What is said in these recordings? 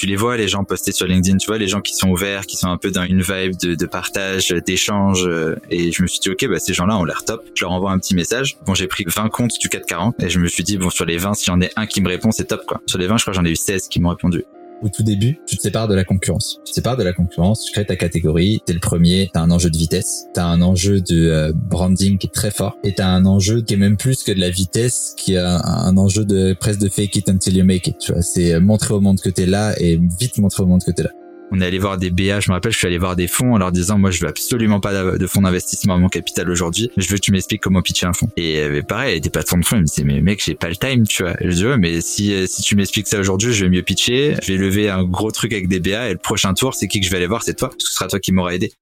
tu les vois les gens postés sur LinkedIn, tu vois les gens qui sont ouverts, qui sont un peu dans une vibe de, de partage, d'échange. euh, Et je me suis dit ok, bah ces gens-là ont l'air top. Je leur envoie un petit message. Bon, j'ai pris 20 comptes du 440 et je me suis dit bon sur les 20, si j'en ai un qui me répond, c'est top quoi. Sur les 20, je crois j'en ai eu 16 qui m'ont répondu. Au tout début, tu te sépares de la concurrence. Tu te sépares de la concurrence, tu crées ta catégorie, t'es le premier, t'as un enjeu de vitesse, t'as un enjeu de euh, branding qui est très fort, et t'as un enjeu qui est même plus que de la vitesse, qui a un, enjeu de presque de fake it until you make it. Tu vois, c'est euh, montrer au monde que t'es là et vite montrer au monde que t'es là. On est allé voir des BA, je me rappelle, je suis allé voir des fonds en leur disant, moi, je veux absolument pas de fonds d'investissement à mon capital aujourd'hui. Je veux que tu m'expliques comment pitcher un fonds. Et euh, pareil, des patrons de fonds, ils me disaient, mais mec, j'ai pas le time, tu vois. Je dis, ouais, mais si, euh, si tu m'expliques ça aujourd'hui, je vais mieux pitcher, je vais lever un gros truc avec des BA et le prochain tour, c'est qui que je vais aller voir, c'est toi. Ce sera toi qui m'aura aidé.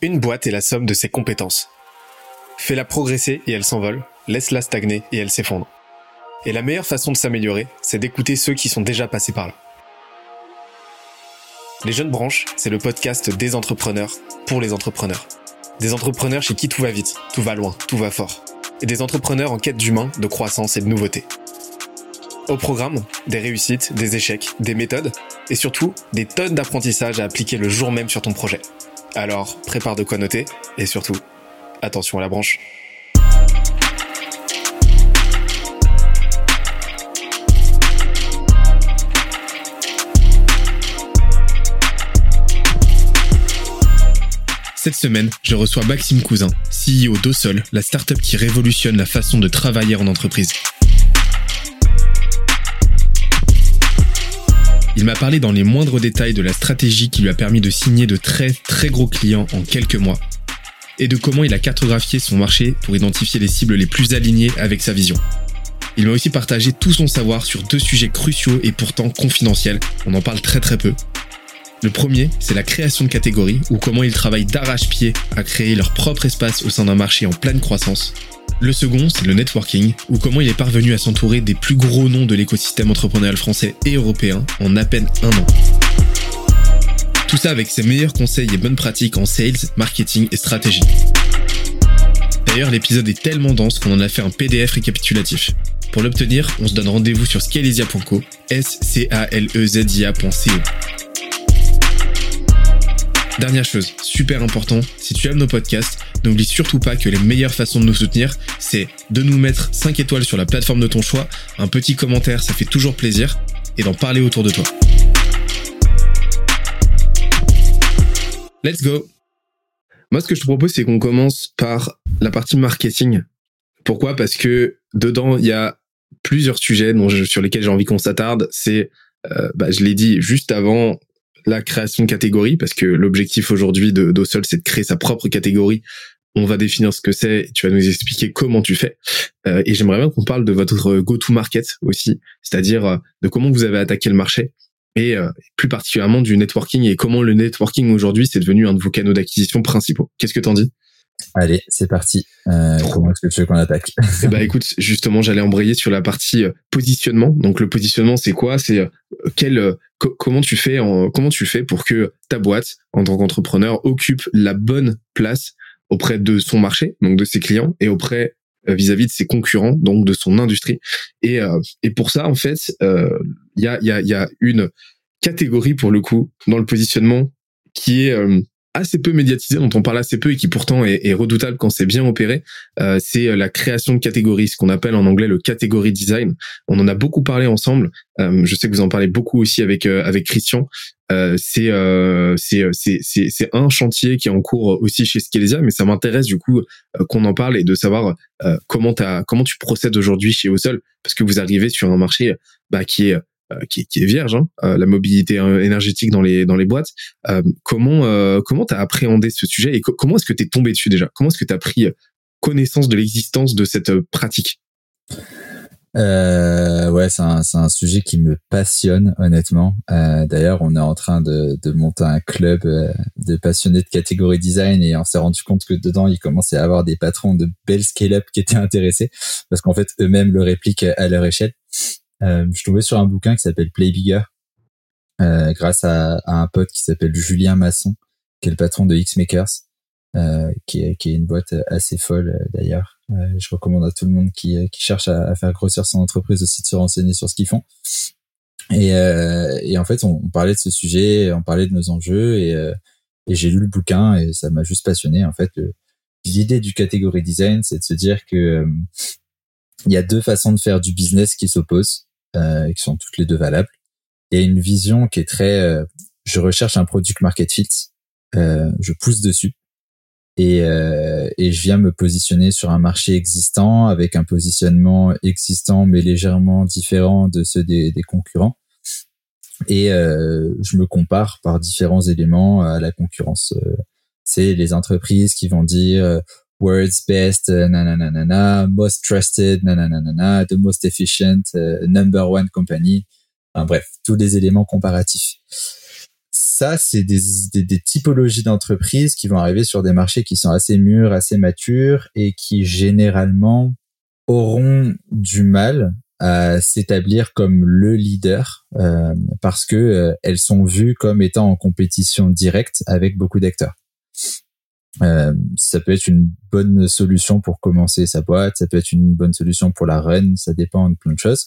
Une boîte est la somme de ses compétences. Fais-la progresser et elle s'envole, laisse-la stagner et elle s'effondre. Et la meilleure façon de s'améliorer, c'est d'écouter ceux qui sont déjà passés par là. Les Jeunes Branches, c'est le podcast des entrepreneurs pour les entrepreneurs. Des entrepreneurs chez qui tout va vite, tout va loin, tout va fort. Et des entrepreneurs en quête d'humain, de croissance et de nouveauté. Au programme, des réussites, des échecs, des méthodes et surtout des tonnes d'apprentissages à appliquer le jour même sur ton projet. Alors, prépare de quoi noter et surtout, attention à la branche. Cette semaine, je reçois Maxime Cousin, CEO d'Osol, la startup qui révolutionne la façon de travailler en entreprise. Il m'a parlé dans les moindres détails de la stratégie qui lui a permis de signer de très très gros clients en quelques mois et de comment il a cartographié son marché pour identifier les cibles les plus alignées avec sa vision. Il m'a aussi partagé tout son savoir sur deux sujets cruciaux et pourtant confidentiels, on en parle très très peu. Le premier, c'est la création de catégories ou comment ils travaillent d'arrache-pied à créer leur propre espace au sein d'un marché en pleine croissance. Le second, c'est le networking, ou comment il est parvenu à s'entourer des plus gros noms de l'écosystème entrepreneurial français et européen en à peine un an. Tout ça avec ses meilleurs conseils et bonnes pratiques en sales, marketing et stratégie. D'ailleurs, l'épisode est tellement dense qu'on en a fait un PDF récapitulatif. Pour l'obtenir, on se donne rendez-vous sur scalezia.co, s c a l e z i. Dernière chose, super important, si tu aimes nos podcasts, n'oublie surtout pas que les meilleures façons de nous soutenir, c'est de nous mettre 5 étoiles sur la plateforme de ton choix, un petit commentaire, ça fait toujours plaisir, et d'en parler autour de toi. Let's go Moi, ce que je te propose, c'est qu'on commence par la partie marketing. Pourquoi? Parce que dedans, il y a plusieurs sujets dont sur lesquels j'ai envie qu'on s'attarde. C'est, euh, bah, je l'ai dit juste avant, la création de catégories, parce que l'objectif aujourd'hui de c'est de créer sa propre catégorie. On va définir ce que c'est, tu vas nous expliquer comment tu fais. Euh, et j'aimerais bien qu'on parle de votre go-to-market aussi, c'est-à-dire euh, de comment vous avez attaqué le marché, et euh, plus particulièrement du networking, et comment le networking aujourd'hui, c'est devenu un de vos canaux d'acquisition principaux. Qu'est-ce que t'en dis? Allez, c'est parti. Euh, comment est-ce que tu veux qu'on attaque? Eh ben écoute, justement, j'allais embrayer sur la partie euh, positionnement. Donc le positionnement, c'est quoi? C'est euh, quel euh, co- comment tu fais en, comment tu fais pour que ta boîte en tant qu'entrepreneur occupe la bonne place auprès de son marché, donc de ses clients et auprès vis-à-vis de ses concurrents, donc de son industrie? Et euh, et pour ça, en fait, euh, il y a il y a il y a une catégorie pour le coup dans le positionnement qui est euh, assez peu médiatisée, dont on parle assez peu et qui pourtant est, est redoutable quand c'est bien opéré, euh, c'est euh, la création de catégories, ce qu'on appelle en anglais le category design. On en a beaucoup parlé ensemble. Euh, je sais que vous en parlez beaucoup aussi avec euh, avec Christian. Euh, c'est euh, c'est c'est c'est un chantier qui est en cours aussi chez Skelesia, mais ça m'intéresse du coup qu'on en parle et de savoir comment t'as comment tu procèdes aujourd'hui chez Osol, parce que vous arrivez sur un marché bah, qui est qui est, qui est vierge, hein, euh, la mobilité euh, énergétique dans les dans les boîtes. Euh, comment euh, comment t'as appréhendé ce sujet et co- comment est-ce que t'es tombé dessus déjà? Comment est-ce que t'as pris connaissance de l'existence de cette euh, pratique? Euh, ouais, c'est un, un sujet qui me passionne honnêtement. Euh, D'ailleurs, on est en train de, de monter un club euh, de passionnés de catégorie design et on s'est rendu compte que dedans, il commençait à avoir des patrons de belles scale-up qui étaient intéressés parce qu'en fait, eux-mêmes le répliquent à leur échelle. Euh, je suis tombé sur un bouquin qui s'appelle Play Bigger euh, grâce à, à un pote qui s'appelle Julien Masson, qui est le patron de X-Makers, euh, qui, est, qui est une boîte assez folle euh, d'ailleurs. Euh, je recommande à tout le monde qui, qui cherche à, faire grossir son entreprise aussi de se renseigner sur ce qu'ils font. Et, et en fait, on, parlait de ce sujet, on parlait de nos enjeux et, et j'ai lu le bouquin et ça m'a juste passionné. En fait, l'idée du catégorie design, c'est de se dire que il y a deux façons de faire du business qui s'opposent euh, et qui sont toutes les deux valables. Il y a une vision qui est très euh, je recherche un product market fit, euh, je pousse dessus et, euh, et je viens me positionner sur un marché existant avec un positionnement existant mais légèrement différent de ceux des, des concurrents et euh, je me compare par différents éléments à la concurrence. c'est les entreprises qui vont dire words best, nanana, most trusted, nanana, the most efficient, uh, number one company. Enfin, bref, tous les éléments comparatifs. Ça, c'est des, des, des, typologies d'entreprises qui vont arriver sur des marchés qui sont assez mûrs, assez matures et qui généralement auront du mal à s'établir comme le leader euh, parce que euh, elles sont vues comme étant en compétition directe avec beaucoup d'acteurs. Euh, ça peut être une bonne solution pour commencer sa boîte, ça peut être une bonne solution pour la run, ça dépend de plein de choses.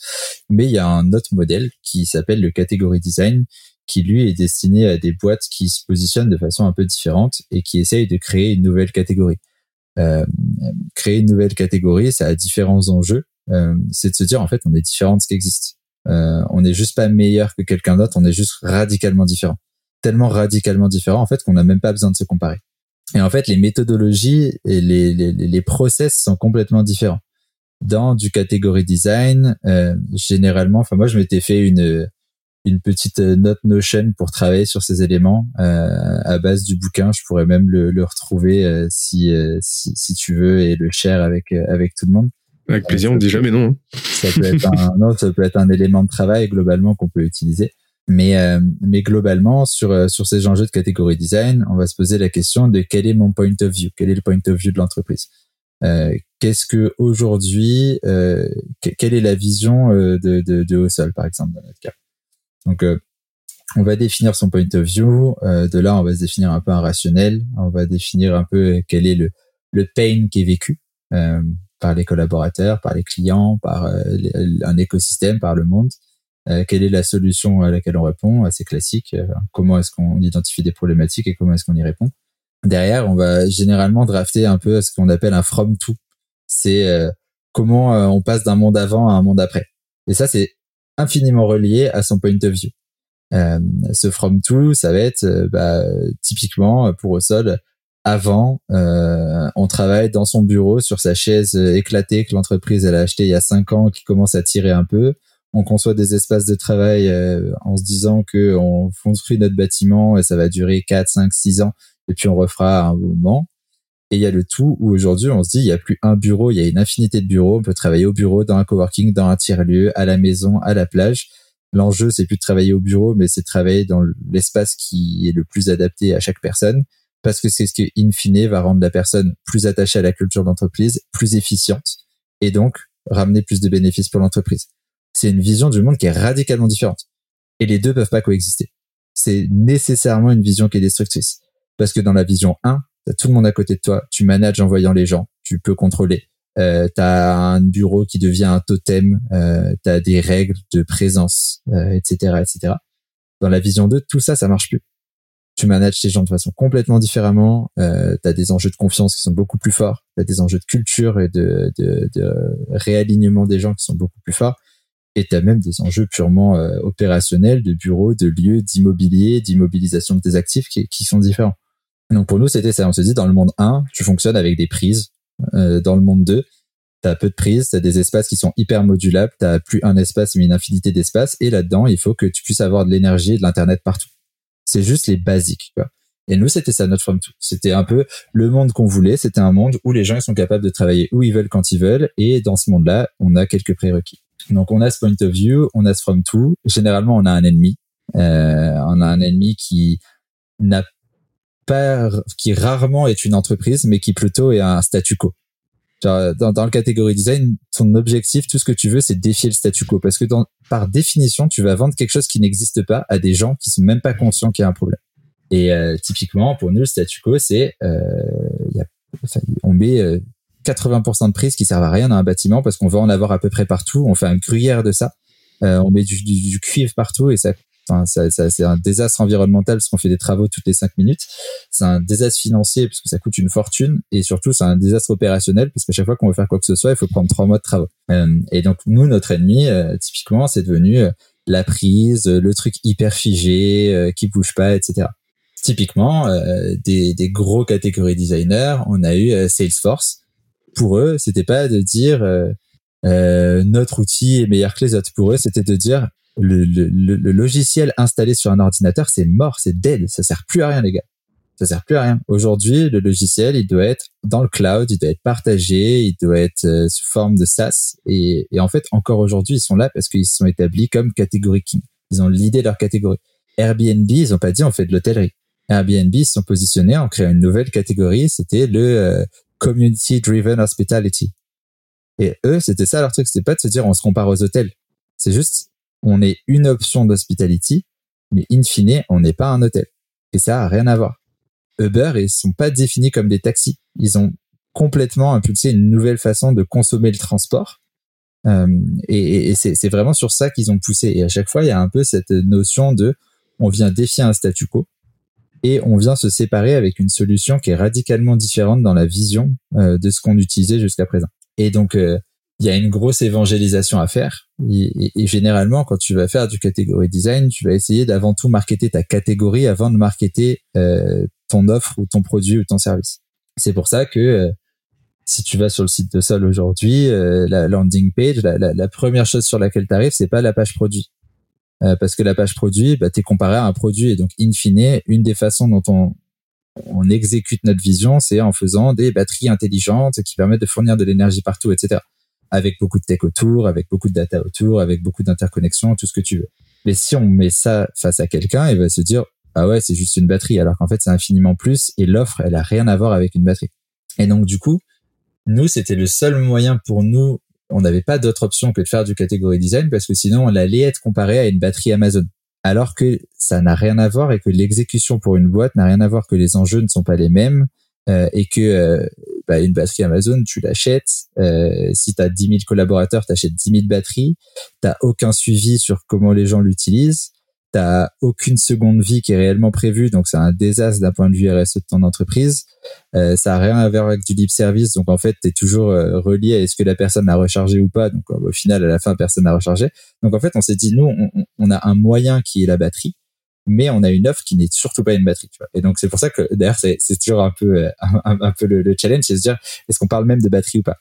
Mais il y a un autre modèle qui s'appelle le category design, qui lui est destiné à des boîtes qui se positionnent de façon un peu différente et qui essayent de créer une nouvelle catégorie. Euh, créer une nouvelle catégorie, ça a différents enjeux. Euh, c'est de se dire en fait on est différent de ce qui existe. Euh, on n'est juste pas meilleur que quelqu'un d'autre, on est juste radicalement différent. Tellement radicalement différent en fait qu'on n'a même pas besoin de se comparer. Et en fait, les méthodologies et les, les, les process sont complètement différents. Dans du catégorie design, euh, généralement, enfin moi je m'étais fait une une petite note Notion pour travailler sur ces éléments euh, à base du bouquin. Je pourrais même le, le retrouver euh, si, euh, si, si tu veux et le share avec avec tout le monde. Avec plaisir, on dit jamais non. Hein. Ça peut être un non, ça peut être un élément de travail globalement qu'on peut utiliser. Mais, euh, mais globalement, sur, euh, sur ces enjeux de catégorie design, on va se poser la question de quel est mon point of view, quel est le point of view de l'entreprise? Euh, Qu'est-ce que aujourd'hui, euh, quelle est la vision euh, de, de, de Hossol, par exemple, dans notre cas? Donc, on va définir son point of view. de là, on va se définir un peu un rationnel. On va définir un peu quel est le, le pain qui est vécu par les collaborateurs, par les clients, par un écosystème, par le monde. Euh, quelle est la solution à laquelle on répond, assez classique. Euh, comment est-ce qu'on identifie des problématiques et comment est-ce qu'on y répond? Derrière, on va généralement drafter un peu ce qu'on appelle un from to. C'est euh, comment on passe d'un monde avant à un monde après. Et ça, c'est infiniment relié à son point of view. Euh, ce from to, ça va être bah, typiquement pour au sol. Avant, euh, on travaille dans son bureau sur sa chaise éclatée que l'entreprise elle a acheté il y a cinq ans, qui commence à tirer un peu on conçoit des espaces de travail euh, en se disant que on construit notre bâtiment et ça va durer 4, 5, 6 ans et puis on refera un moment. Et il y a le tout où aujourd'hui on se dit il y a plus un bureau, il y a une infinité de bureaux, on peut travailler au bureau, dans un coworking, dans un tiers-lieu, à la maison, à la plage. L'enjeu c'est plus de travailler au bureau, mais c'est de travailler dans l'espace qui est le plus adapté à chaque personne parce que c'est ce qui in fine va rendre la personne plus attachée à la culture d'entreprise, plus efficiente et donc ramener plus de bénéfices pour l'entreprise c'est une vision du monde qui est radicalement différente. Et les deux peuvent pas coexister. C'est nécessairement une vision qui est destructrice. Parce que dans la vision 1, t'as tout le monde à côté de toi, tu manages en voyant les gens, tu peux contrôler. Euh, t'as un bureau qui devient un totem, euh, t'as des règles de présence, etc., euh, etc. Dans la vision 2, tout ça, ça marche plus. Tu manages ces gens de façon complètement différemment. Euh, t'as des enjeux de confiance qui sont beaucoup plus forts. T'as des enjeux de culture et de, de, de réalignement des gens qui sont beaucoup plus forts et tu as même des enjeux purement euh, opérationnels de bureaux, de lieux, d'immobilier, d'immobilisation de tes actifs qui, qui, sont différents. Donc pour nous, c'était ça. On se dit, dans le monde 1, tu fonctionnes avec des prises. Euh, dans le monde 2, tu as peu de prises, tu as des espaces qui sont hyper modulables, tu plus un espace mais une infinité d'espaces. Et là-dedans, il faut que tu puisses avoir de l'énergie et de l'Internet partout. C'est juste les basiques. Quoi. Et nous, c'était ça notre from to. C'était un peu le monde qu'on voulait. C'était un monde où les gens sont capables de travailler où ils veulent quand ils veulent. Et dans ce monde-là, on a quelques prérequis. Donc on a ce point of view, on a ce from to. Généralement, on a un ennemi. Euh, on a un ennemi qui n'a pas, qui rarement est une entreprise, mais qui plutôt est un statu quo. Dans, dans le catégorie design, ton objectif, tout ce que tu veux, c'est défier le statu quo, parce que dans, par définition, tu vas vendre quelque chose qui n'existe pas à des gens qui sont même pas conscients qu'il y a un problème. Et euh, typiquement, pour nous, le statu quo, c'est euh, a, on met euh, 80% de prises qui servent à rien dans un bâtiment parce qu'on veut en avoir à peu près partout. On fait un gruyère de ça. on met du, du, cuivre partout et ça ça, ça c'est un désastre environnemental parce qu'on fait des travaux toutes les cinq minutes. C'est un désastre financier parce que ça coûte une fortune et surtout c'est un désastre opérationnel parce qu'à chaque fois qu'on veut faire quoi que ce soit, il faut prendre trois mois de travaux. Euh, et donc nous, notre ennemi, euh, typiquement, c'est devenu euh, la prise, le truc hyper figé, qui bouge pas, etc. Typiquement, des, des gros catégories designers, on a eu Salesforce. Pour eux, c'était pas de dire notre outil est meilleur que les autres. Pour eux, c'était de dire le, le, le, logiciel installé sur un ordinateur, c'est mort, c'est dead, ça sert plus à rien, les gars. Ça sert plus à rien. Aujourd'hui, le logiciel, il doit être dans le cloud, il doit être partagé, il doit être euh, sous forme de SaaS. Et, et en fait, encore aujourd'hui, ils sont là parce qu'ils sont établis comme catégorie king. Ils ont l'idée leur catégorie. Airbnb, ils ont pas dit on fait de l'hôtellerie. Airbnb, ils sont positionnés en créant une nouvelle catégorie, c'était le euh, community driven hospitality. Et eux, c'était ça leur truc, c'était pas de se dire on se compare aux hôtels. C'est juste on est une option d'hospitality, mais in fine, on n'est pas un hôtel. Et ça a rien à voir. Uber, ils sont pas définis comme des taxis. Ils ont complètement impulsé une nouvelle façon de consommer le transport. Euh, et, c'est vraiment sur ça qu'ils ont poussé. Et à chaque fois, il y a un peu cette notion de on vient défier un statu quo et on vient se séparer avec une solution qui est radicalement différente dans la vision euh, de ce qu'on utilisait jusqu'à présent. Et donc, euh, il y a une grosse évangélisation à faire. Et, généralement, quand tu vas faire du catégorie design, tu vas essayer d'avant tout marketer ta catégorie avant de marketer euh, ton offre ou ton produit ou ton service. C'est pour ça que euh, si tu vas sur le site de Sol aujourd'hui, euh, la landing page, la, la, la, première chose sur laquelle tu arrives, c'est pas la page produit. Parce que la page produit, bah, tu es comparé à un produit. Et donc, in fine, une des façons dont on, on exécute notre vision, c'est en faisant des batteries intelligentes qui permettent de fournir de l'énergie partout, etc avec beaucoup de tech autour, avec beaucoup de data autour, avec beaucoup d'interconnexions, tout ce que tu veux. Mais si on met ça face à quelqu'un, il va se dire ah ouais c'est juste une batterie, alors qu'en fait c'est infiniment plus et l'offre elle a rien à voir avec une batterie. Et donc du coup, nous c'était le seul moyen pour nous, on n'avait pas d'autre option que de faire du catégorie design parce que sinon on allait être comparé à une batterie Amazon. Alors que ça n'a rien à voir et que l'exécution pour une boîte n'a rien à voir, que les enjeux ne sont pas les mêmes euh, et que euh, bah, une batterie Amazon, tu l'achètes. Euh, si tu as 10 000 collaborateurs, tu achètes 10 000 batteries. Tu aucun suivi sur comment les gens l'utilisent. Aucune seconde vie qui est réellement prévue, donc c'est un désastre d'un point de vue RSE de ton entreprise. Euh, ça a rien à voir avec du lip service, donc en fait, tu es toujours euh, relié à est-ce que la personne l'a rechargé ou pas. Donc au final, à la fin, personne n'a rechargé. Donc en fait, on s'est dit, nous, on, a un moyen qui est la batterie mais on a une offre qui n'est surtout pas une batterie. Et donc c'est pour ça que d'ailleurs c'est, toujours un peu euh, un, peu le, challenge, c'est de se dire est-ce qu'on parle même de batterie ou pas?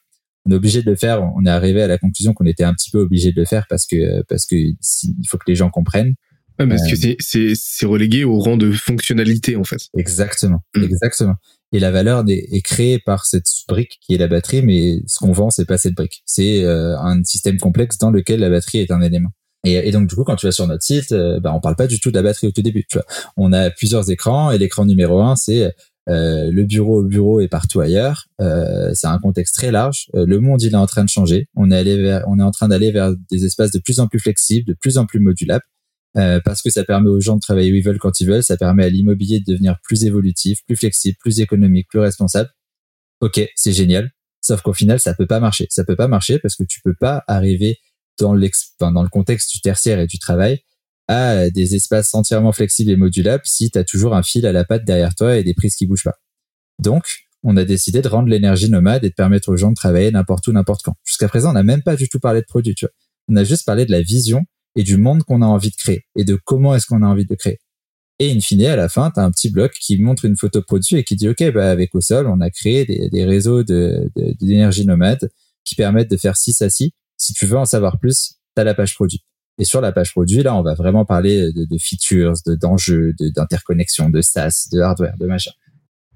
On est obligé de le faire. On est arrivé à la conclusion qu'on était un petit peu obligé de le faire parce que parce que il faut que les gens comprennent. Ouais, parce que euh, c'est, c'est, c'est relégué au rang de fonctionnalité en fait. Exactement, mm. exactement. Et la valeur est, est, créée par cette brique qui est la batterie, mais ce qu'on vend c'est pas cette brique. C'est euh, un système complexe dans lequel la batterie est un élément. Et, et, donc du coup, quand tu vas sur notre site, euh, bah, on parle pas du tout de la batterie au tout début. Tu vois. On a plusieurs écrans et l'écran numéro un, c'est euh, le bureau au bureau et partout ailleurs. Euh, c'est un contexte très large. Euh, le monde, il est en train de changer. On est allé vers, on est en train d'aller vers des espaces de plus en plus flexibles, de plus en plus modulables, euh, parce que ça permet aux gens de travailler où ils veulent quand ils veulent. Ça permet à l'immobilier de devenir plus évolutif, plus flexible, plus économique, plus responsable. Ok, c'est génial. Sauf qu'au final, ça peut pas marcher. Ça peut pas marcher parce que tu peux pas arriver dans, dans le contexte du tertiaire et du travail à des espaces entièrement flexibles et modulables si tu as toujours un fil à la patte derrière toi et des prises qui bougent pas. Donc, on a décidé de rendre l'énergie nomade et de permettre aux gens de travailler n'importe où, n'importe quand. Jusqu'à présent, on n'a même pas du tout parlé de produits, tu vois. On a juste parlé de la vision et du monde qu'on a envie de créer et de comment est-ce qu'on a envie de créer. Et in fine, à la fin, tu as un petit bloc qui montre une photo produit et qui dit, OK, bah, avec au sol, on a créé des, réseaux d'énergie de, nomade qui permettent de faire 6 à 6 si tu veux en savoir plus, tu as la page produit. Et sur la page produit, là, on va vraiment parler de, de features, d'enjeux, de, d'interconnexion, de, SaaS, de hardware, de machin.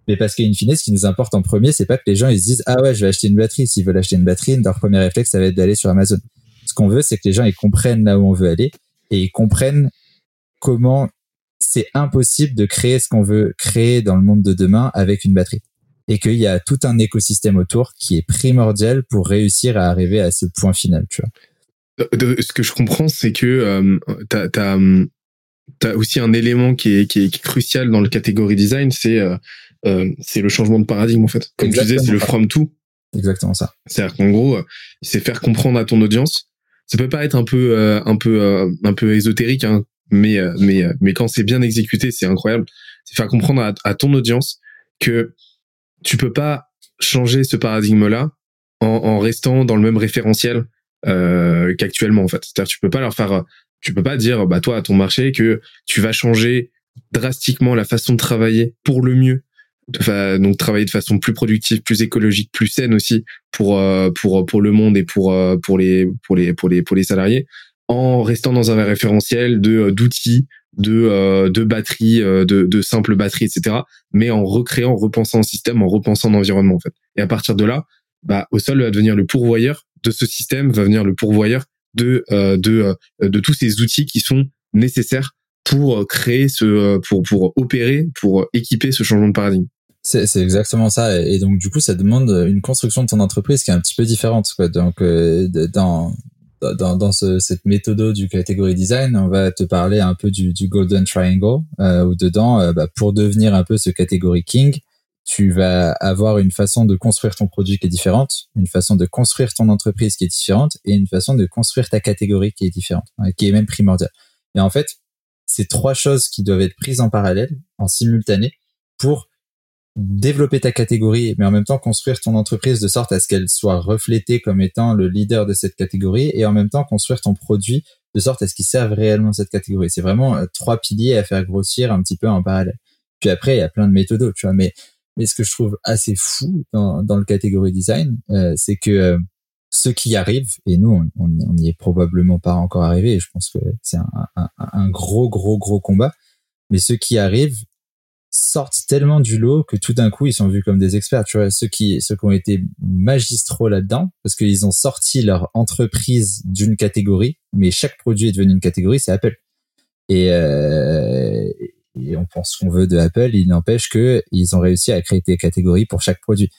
Mais parce qu'in fine, ce qui nous importe en premier, c'est pas que les gens ils se disent ah ouais, je vais acheter une batterie. S'ils veulent acheter une batterie, leur premier réflexe, ça va être d'aller sur Amazon. Ce qu'on veut, c'est que les gens ils comprennent là où on veut aller et ils comprennent comment c'est impossible de créer ce qu'on veut créer dans le monde de demain avec une batterie et qu'il y a tout un écosystème autour qui est primordial pour réussir à arriver à ce point final, tu vois. De, ce que je comprends, c'est que euh, tu as, aussi un élément qui est, qui est, crucial dans le catégorie design, c'est euh, euh, c'est le changement de paradigme en fait. Comme tu disais, c'est le from to. Exactement ça. C'est-à-dire qu'en gros, c'est faire comprendre à ton audience ça peut paraître un peu un peu un peu ésotérique hein, mais mais mais quand c'est bien exécuté c'est incroyable c'est faire comprendre à, à, ton audience que tu peux pas changer ce paradigme là en, en restant dans le même référentiel euh, qu'actuellement en fait. C'est-à-dire tu peux pas leur faire, tu peux pas dire bah toi à ton marché que tu vas changer drastiquement la façon de travailler pour le mieux. Donc travailler de façon plus productive, plus écologique, plus saine aussi pour euh, pour pour le monde et pour euh, pour les pour les pour les pour les salariés en restant dans un référentiel de d'outils de de batteries de de simples batteries etc mais en recréant en repensant le système en repensant l'environnement en fait et à partir de là bah au sol va devenir le pourvoyeur de ce système va venir le pourvoyeur de euh, de euh, de tous ces outils qui sont nécessaires pour euh, créer ce pour pour opérer pour équiper ce changement de paradigme. C'est, exactement ça. Et donc, du coup, ça demande une construction de ton entreprise qui est un petit peu différente. Quoi. Donc, dans, dans, dans ce, cette méthode du catégorie design, on va te parler un peu du, du Golden Triangle, euh, où dedans, bah, pour devenir un peu ce catégorie king, tu vas avoir une façon de construire ton produit qui est différente, une façon de construire ton entreprise qui est différente et une façon de construire ta catégorie qui est différente, hein, qui est même primordiale. Et en fait, c'est trois choses qui doivent être prises en parallèle, en simultané, pour développer ta catégorie, mais en même temps construire ton entreprise de sorte à ce qu'elle soit reflétée comme étant le leader de cette catégorie et en même temps construire ton produit de sorte à ce qu'il serve réellement cette catégorie. C'est vraiment euh, trois piliers à faire grossir un petit peu en parallèle. Puis après, il y a plein de méthodes, tu vois, mais mais ce que je trouve assez fou dans, dans le catégorie design, euh, c'est que euh, ceux qui arrivent, et nous, on n'y est probablement pas encore arrivé, je pense que c'est un, un, un, gros, gros, gros combat, mais ceux qui arrivent sortent tellement du lot que tout d'un coup, ils sont vus comme des experts. Tu vois, ceux qui, ceux qui ont été magistraux là-dedans, parce qu'ils ont sorti leur entreprise d'une catégorie, mais chaque produit est devenu une catégorie, c'est Apple. Et, euh, et on pense qu'on veut de Apple, il n'empêche que ils ont réussi à créer des catégories pour chaque produit.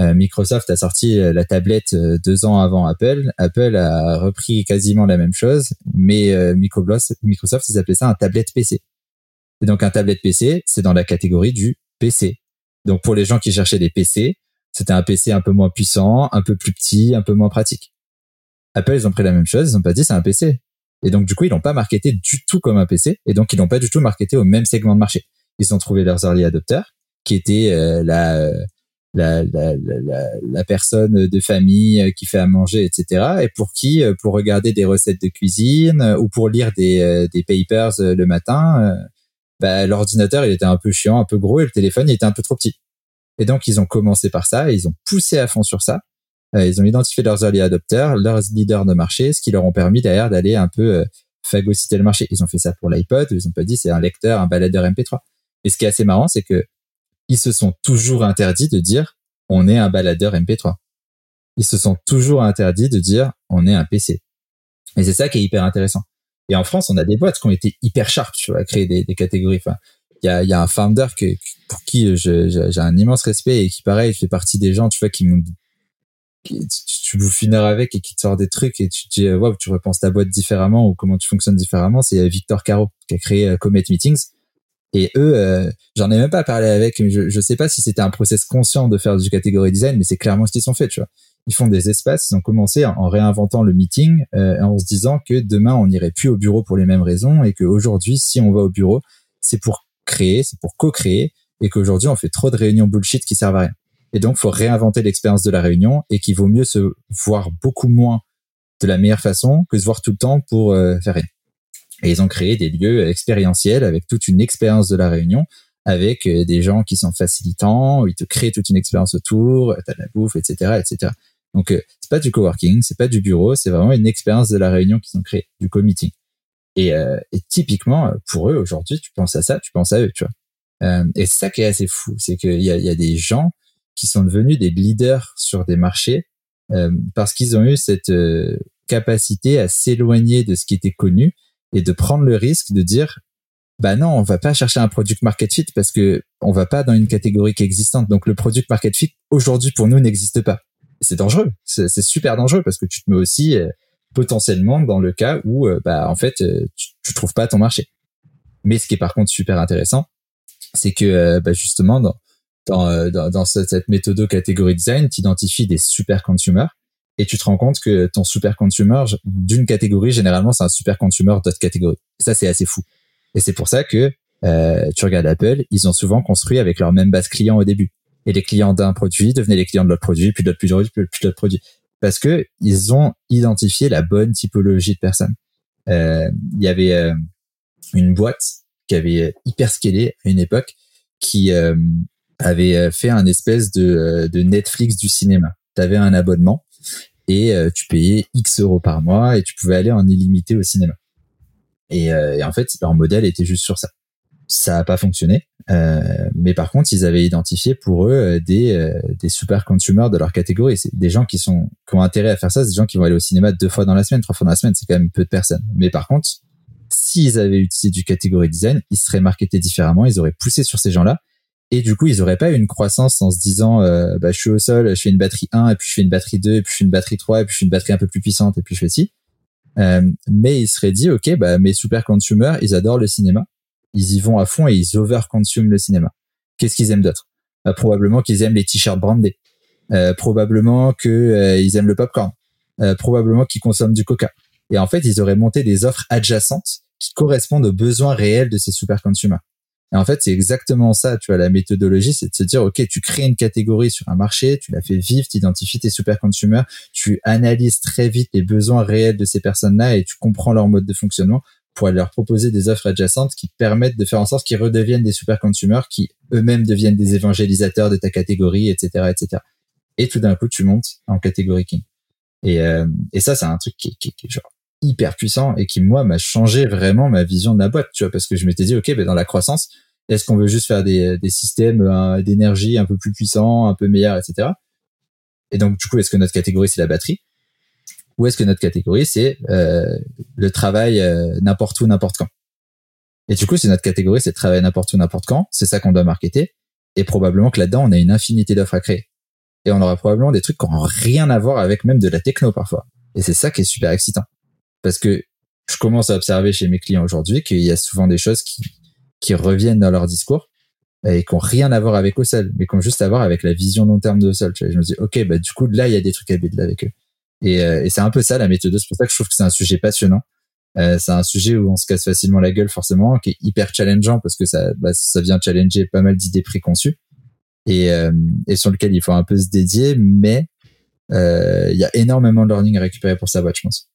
Euh, Microsoft a sorti euh, la tablette euh, deux ans avant Apple. Apple a repris quasiment la même chose, mais Microsoft, Microsoft, ils appelaient ça un tablette PC. Et donc un tablette PC, c'est dans la catégorie du PC. Donc pour les gens qui cherchaient des PC, c'était un PC un peu moins puissant, un peu plus petit, un peu moins pratique. Apple, ils ont pris la même chose, ils ont pas dit c'est un PC. Et donc, du coup, ils l'ont pas marketé du tout comme un PC. Et donc, ils l'ont pas du tout marketé au même segment de marché. Ils ont trouvé leurs early adopters, qui étaient euh, la, la, la, la, la, personne de famille euh, qui fait à manger, etc. Et pour qui, euh, pour regarder des recettes de cuisine ou pour lire des, des papers le matin, bah, l'ordinateur, il était un peu chiant, un peu gros, et le téléphone, il était un peu trop petit. Et donc, ils ont commencé par ça, et ils ont poussé à fond sur ça. Euh, ils ont identifié leurs early adopters, leurs leaders de marché, ce qui leur ont permis derrière d'aller un peu euh, phagocyter le marché. Ils ont fait ça pour l'iPod, ils ont pas dit c'est un lecteur, un baladeur MP3. Et ce qui est assez marrant, c'est que ils se sont toujours interdits de dire on est un baladeur MP3. Ils se sont toujours interdits de dire on est un PC. Et c'est ça qui est hyper intéressant. Et en France, on a des boîtes qui ont été hyper sharp, tu vois, à créer des, des catégories. Enfin, il y a, y a un founder que, pour qui j'ai un immense respect et qui, pareil, fait partie des gens, tu vois, qui m'ont tu, tu bouffes une heure avec et qui te sort des trucs et tu te dis wow, tu repenses ta boîte différemment ou comment tu fonctionnes différemment. C'est Victor Caro qui a créé euh, Comet Meetings. Et eux euh, j'en ai même pas parlé avec je, je sais pas si c'était un process conscient de faire du catégorie design mais c'est clairement ce qu'ils sont fait tu vois ils font des espaces ils ont commencé en réinventant le meeting euh, en se disant que demain on n'irait plus au bureau pour les mêmes raisons et qu'aujourd'hui si on va au bureau c'est pour créer c'est pour co-créer et qu'aujourd'hui on fait trop de réunions bullshit qui servent à rien et donc, faut réinventer l'expérience de la réunion et qu'il vaut mieux se voir beaucoup moins de la meilleure façon que se voir tout le temps pour euh, faire rien. Et ils ont créé des lieux expérientiels avec toute une expérience de la réunion, avec euh, des gens qui sont facilitants, ils te créent toute une expérience autour, t'as de la bouffe, etc., etc. Donc, euh, c'est pas du coworking, c'est pas du bureau, c'est vraiment une expérience de la réunion qu'ils ont créée, du co-meeting. Et, et typiquement, pour eux, aujourd'hui, tu penses à ça, tu penses à eux, tu vois. et c'est ça qui est assez fou, c'est qu'il y a, y a des gens qui sont devenus des leaders sur des marchés euh, parce qu'ils ont eu cette euh, capacité à s'éloigner de ce qui était connu et de prendre le risque de dire bah non, on va pas chercher un product market fit parce que on va pas dans une catégorie qui est existante. Donc le product market fit aujourd'hui pour nous n'existe pas. C'est dangereux, c'est super dangereux parce que tu te mets aussi euh, potentiellement dans le cas où bah en fait tu, tu trouves pas ton marché. Mais ce qui est par contre super intéressant, c'est que bah, justement dans, dans, euh, cette, méthode catégorie design, tu identifies des super consumers et tu te rends compte que ton super consumer d'une catégorie, généralement, c'est un super consumer d'autre catégorie. ça, c'est assez fou. Et c'est pour ça que euh, tu regardes Apple, ils ont souvent construit avec leur même base client au début. Et les clients d'un produit devenaient les clients de l'autre produit, puis d'autres produits, puis d'autres produits. Parce que ils ont identifié la bonne typologie de personnes. Euh, il y avait euh, une boîte qui avait hyper scalé à une époque, qui euh, avait fait un espèce de, de Netflix du cinéma. Tu avais un abonnement et tu payais X euros par mois et tu pouvais aller en illimité au cinéma. Et, et en fait, leur modèle était juste sur ça ça n'a pas fonctionné. Euh, mais par contre, ils avaient identifié pour eux euh, des, euh, des super consumers de leur catégorie. C'est des gens qui sont qui ont intérêt à faire ça, c'est des gens qui vont aller au cinéma deux fois dans la semaine, trois fois dans la semaine. C'est quand même peu de personnes. Mais par contre, s'ils avaient utilisé du catégorie design, ils seraient marketés différemment. Ils auraient poussé sur ces gens-là. Et du coup, ils auraient pas eu une croissance en se disant, bah, je suis au sol, je fais une batterie 1, et puis je fais une batterie 2, et puis je fais une batterie 3, et puis je fais une batterie un peu plus puissante, et puis je fais ci. mais ils seraient dit, OK, bah, mes super consumers, ils adorent le cinéma ils y vont à fond et ils overconsument le cinéma. Qu'est-ce qu'ils aiment d'autre? Bah, Probablement qu'ils aiment les t-shirts brandés. Euh, probablement qu'ils euh, aiment le popcorn. Euh, probablement qu'ils consomment du coca. Et en fait, ils auraient monté des offres adjacentes qui correspondent aux besoins réels de ces super consumers. Et en fait, c'est exactement ça, tu vois, la méthodologie, c'est de se dire, OK, tu crées une catégorie sur un marché, tu la fais vivre, tu identifies tes super consumers, tu analyses très vite les besoins réels de ces personnes-là et tu comprends leur mode de fonctionnement pour leur proposer des offres adjacentes qui permettent de faire en sorte qu'ils redeviennent des super consumers, qui eux-mêmes deviennent des évangélisateurs de ta catégorie, etc., etc. Et tout d'un coup, tu montes en catégorie king. Et, euh, ça, c'est un truc qui, est genre hyper puissant et qui moi m'a changé vraiment ma vision de la boîte, tu vois, parce que je m'étais dit, ok, ben dans la croissance, est-ce qu'on veut juste faire des, systèmes d'énergie un peu plus puissants, un peu meilleurs, etc. Et donc du coup, est-ce que notre catégorie c'est la batterie? Ou est-ce que notre catégorie, c'est euh, le travail euh, n'importe où, n'importe quand? Et du coup, si notre catégorie, c'est le travail n'importe où, n'importe quand, c'est ça qu'on doit marketer. Et probablement que là-dedans, on a une infinité d'offres à créer. Et on aura probablement des trucs qui n'ont rien à voir avec même de la techno parfois. Et c'est ça qui est super excitant. Parce que je commence à observer chez mes clients aujourd'hui qu'il y a souvent des choses qui, qui reviennent dans leur discours et qui n'ont rien à voir avec Ocel, mais qui ont juste à voir avec la vision long terme de Ocel. Je me dis, OK, bah, du coup, là, il y a des trucs à build avec eux. Et, euh, et c'est un peu ça la méthode. C'est pour ça que je trouve que c'est un sujet passionnant. Euh, c'est un sujet où on se casse facilement la gueule forcément, qui est hyper challengeant parce que ça, bah, ça vient challenger pas mal d'idées préconçues et, euh, et sur lequel il faut un peu se dédier, mais euh, il y a énormément de learning à récupérer pour sa boîte, je pense.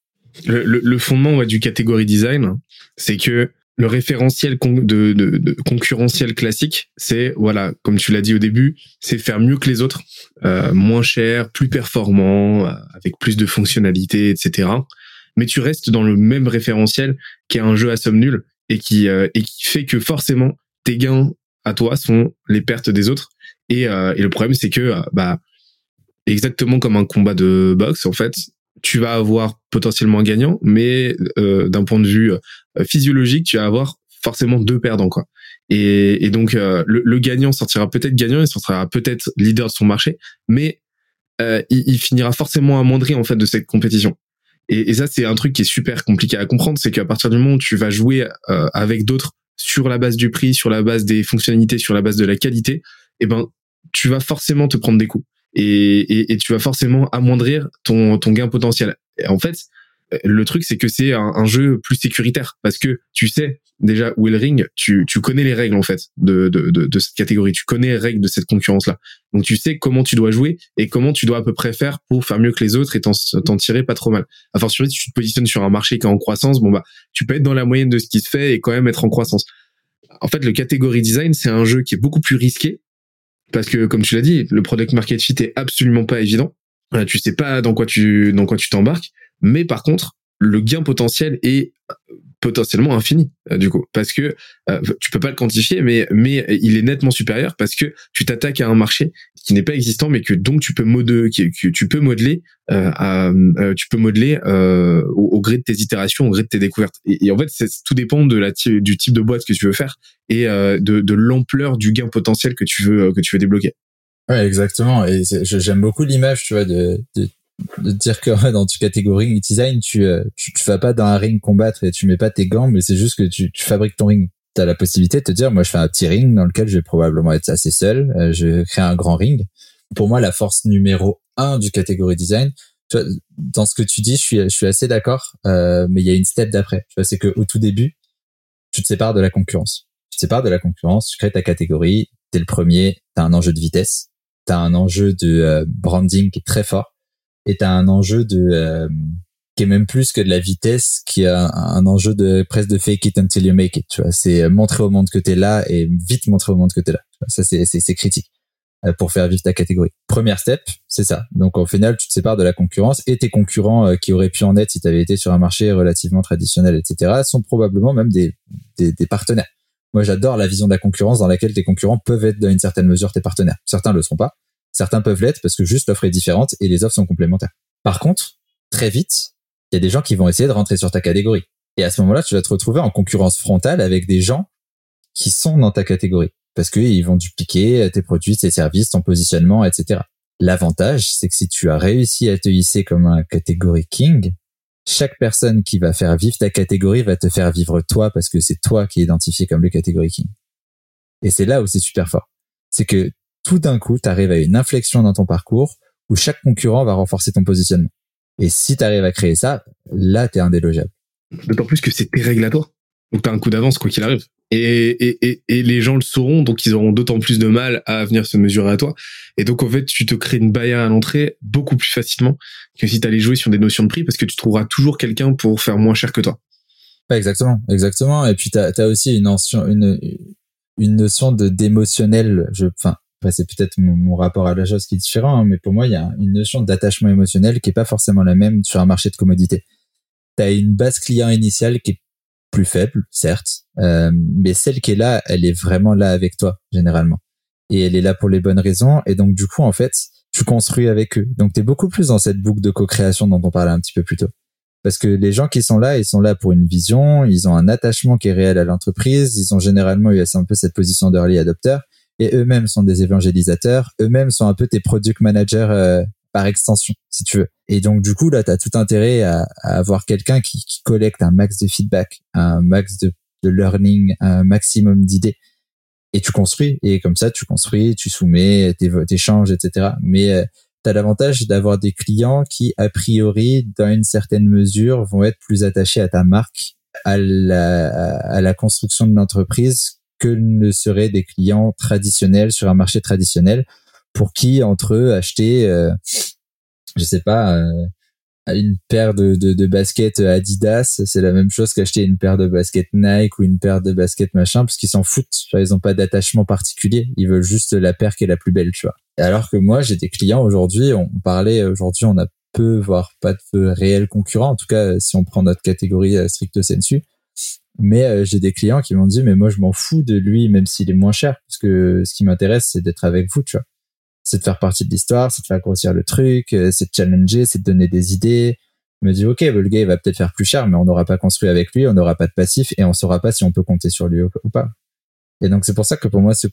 Le, le, le fondement ouais, du catégorie design, c'est que le référentiel de, de, de, concurrentiel classique, c'est voilà, comme tu l'as dit au début, c'est faire mieux que les autres, euh, moins cher, plus performant, euh, avec plus de fonctionnalités, etc. Mais tu restes dans le même référentiel qui est un jeu à somme nulle et qui euh, et qui fait que forcément tes gains à toi sont les pertes des autres. Et, euh, et le problème c'est que bah exactement comme un combat de boxe en fait, tu vas avoir potentiellement un gagnant, mais euh, d'un point de vue euh, physiologique, tu vas avoir forcément deux perdants quoi. Et, et donc euh, le, le, gagnant sortira peut-être gagnant, il sortira peut-être leader de son marché, mais euh, il, il, finira forcément amoindri en fait de cette compétition. Et, et ça c'est un truc qui est super compliqué à comprendre, c'est qu'à partir du moment où tu vas jouer avec d'autres sur la base du prix, sur la base des fonctionnalités, sur la base de la qualité, eh ben tu vas forcément te prendre des coups et, et, tu vas forcément amoindrir ton, ton gain potentiel. En fait, le truc c'est que c'est un, jeu plus sécuritaire parce que tu sais déjà où est le ring, tu, connais les règles en fait de, cette catégorie, tu connais les règles de cette concurrence là. Donc tu sais comment tu dois jouer et comment tu dois à peu près faire pour faire mieux que les autres et t'en tirer pas trop mal. À fortiori, si tu te positionnes sur un marché qui est en croissance, bon bah tu peux être dans la moyenne de ce qui se fait et quand même être en croissance. En fait, le catégorie design, c'est un jeu qui est beaucoup plus risqué parce que comme tu l'as dit, le product market fit est absolument pas évident. Tu sais pas dans quoi tu dans quoi tu t'embarques, mais par contre, le gain potentiel est potentiellement infini euh, du coup. Parce que euh, tu peux pas le quantifier mais mais il est nettement supérieur parce que tu t'attaques à un marché qui n'est pas existant mais que donc tu peux modeler tu peux modeler euh, euh, tu peux modeler euh, au, gré de tes itérations au gré de tes découvertes. Et, en fait tout dépend de la du type de boîte que tu veux faire et de, de l'ampleur du gain potentiel que tu veux que tu veux débloquer. Ouais exactement. Et j'aime beaucoup l'image tu vois de, de de dire que dans tu catégorie design, tu, euh, tu, tu vas pas dans un ring combattre et tu mets pas tes gants, mais c'est juste que tu, tu fabriques ton ring. Tu as la possibilité de te dire, moi je fais un petit ring dans lequel je vais probablement être assez seul, euh, je vais créer un grand ring. Pour moi, la force numéro un du catégorie design, dans ce que tu dis, je suis, je suis assez d'accord, euh, mais il y a une step d'après. Tu vois, c'est que au tout début, tu te sépares de la concurrence. Tu te sépares de la concurrence, tu crées ta catégorie, t'es le premier, t'as un enjeu de vitesse, t'as un enjeu de euh, branding qui est très fort, et t'as un enjeu de euh, qui est même plus que de la vitesse, qui a un, enjeu de presque de fake it until you make it. Tu vois, c'est montrer au monde que t'es là et vite montrer au monde que t'es là. Ça, c'est c'est critique euh, pour faire vivre ta catégorie. Première step, c'est ça. Donc au final, tu te sépares de la concurrence et tes concurrents euh, qui auraient pu en être si tu avais été sur un marché relativement traditionnel, etc., sont probablement même des, des, des partenaires. Moi, j'adore la vision de la concurrence dans laquelle tes concurrents peuvent être dans une certaine mesure tes partenaires. Certains le seront pas, certains peuvent l'être parce que juste l'offre est différente et les offres sont complémentaires. Par contre, très vite, il y a des gens qui vont essayer de rentrer sur ta catégorie. Et à ce moment-là, tu vas te retrouver en concurrence frontale avec des gens qui sont dans ta catégorie parce qu'ils vont dupliquer tes produits, tes services, ton positionnement, etc. L'avantage, c'est que si tu as réussi à te hisser comme un catégorie king, chaque personne qui va faire vivre ta catégorie va te faire vivre toi parce que c'est toi qui es identifié comme le catégorie king. Et c'est là où c'est super fort. C'est que tout d'un coup, tu arrives à une inflexion dans ton parcours où chaque concurrent va renforcer ton positionnement. Et si tu arrives à créer ça, là, tu es indélogeable. D'autant plus que c'est tes règles à toi. Donc tu as un coup d'avance quoi qu'il arrive. Et, et, et, et, les gens le sauront, donc ils auront d'autant plus de mal à venir se mesurer à toi. Et donc en fait, tu te crées une barrière à l'entrée beaucoup plus facilement que si tu allais jouer sur des notions de prix, parce que tu trouveras toujours quelqu'un pour faire moins cher que toi. Pas exactement, exactement. Et puis tu as, aussi une notion, une, une notion de d'émotionnel. Je, enfin, c'est peut-être mon, rapport à la chose qui est différent, hein, mais pour moi, il y a une notion d'attachement émotionnel qui est pas forcément la même sur un marché de commodité. Tu as une base client initiale qui est plus faible, certes, euh, mais celle qui est là, elle est vraiment là avec toi, généralement. Et elle est là pour les bonnes raisons. Et donc, du coup, en fait, tu construis avec eux. Donc, tu es beaucoup plus dans cette boucle de co-création dont on parlait un petit peu plus tôt. Parce que les gens qui sont là, ils sont là pour une vision, ils ont un attachement qui est réel à l'entreprise, ils ont généralement eu un peu cette position d'early adopter et eux-mêmes sont des évangélisateurs, eux-mêmes sont un peu tes product managers euh, par extension, si tu veux. Et donc du coup là, tu as tout intérêt à, avoir quelqu'un qui, qui, collecte un max de feedback, un max de, de learning, un maximum d'idées. Et tu construis, et comme ça, tu construis, tu soumets, t'échanges, etc. Mais euh, tu as l'avantage d'avoir des clients qui, a priori, dans une certaine mesure, vont être plus attachés à ta marque, à la, à la construction de l'entreprise que ne seraient des clients traditionnels sur un marché traditionnel pour qui entre eux acheter euh, je sais pas euh, une paire de, de, de baskets Adidas c'est la même chose qu'acheter une paire de baskets Nike ou une paire de baskets machin parce qu'ils s'en foutent. Ils ont pas d'attachement particulier. Ils veulent juste la paire qui est la plus belle tu vois. Alors que moi j'ai des clients aujourd'hui on parlait aujourd'hui on a peu voire pas de réels concurrents. En tout cas si on prend notre catégorie euh, stricto sensu mais euh, j'ai des clients qui m'ont dit, mais moi, je m'en fous de lui, même s'il est moins cher, parce que ce qui m'intéresse, c'est d'être avec vous, tu vois. C'est de faire partie de l'histoire, c'est de faire grossir le truc, euh, c'est de challenger, c'est de donner des idées. Je me dis, ok, le gars, il va peut-être faire plus cher, mais on n'aura pas construit avec lui, on n'aura pas de passif, et on saura pas si on peut compter sur lui ou, pas. Et donc, c'est pour ça que pour moi, c'est,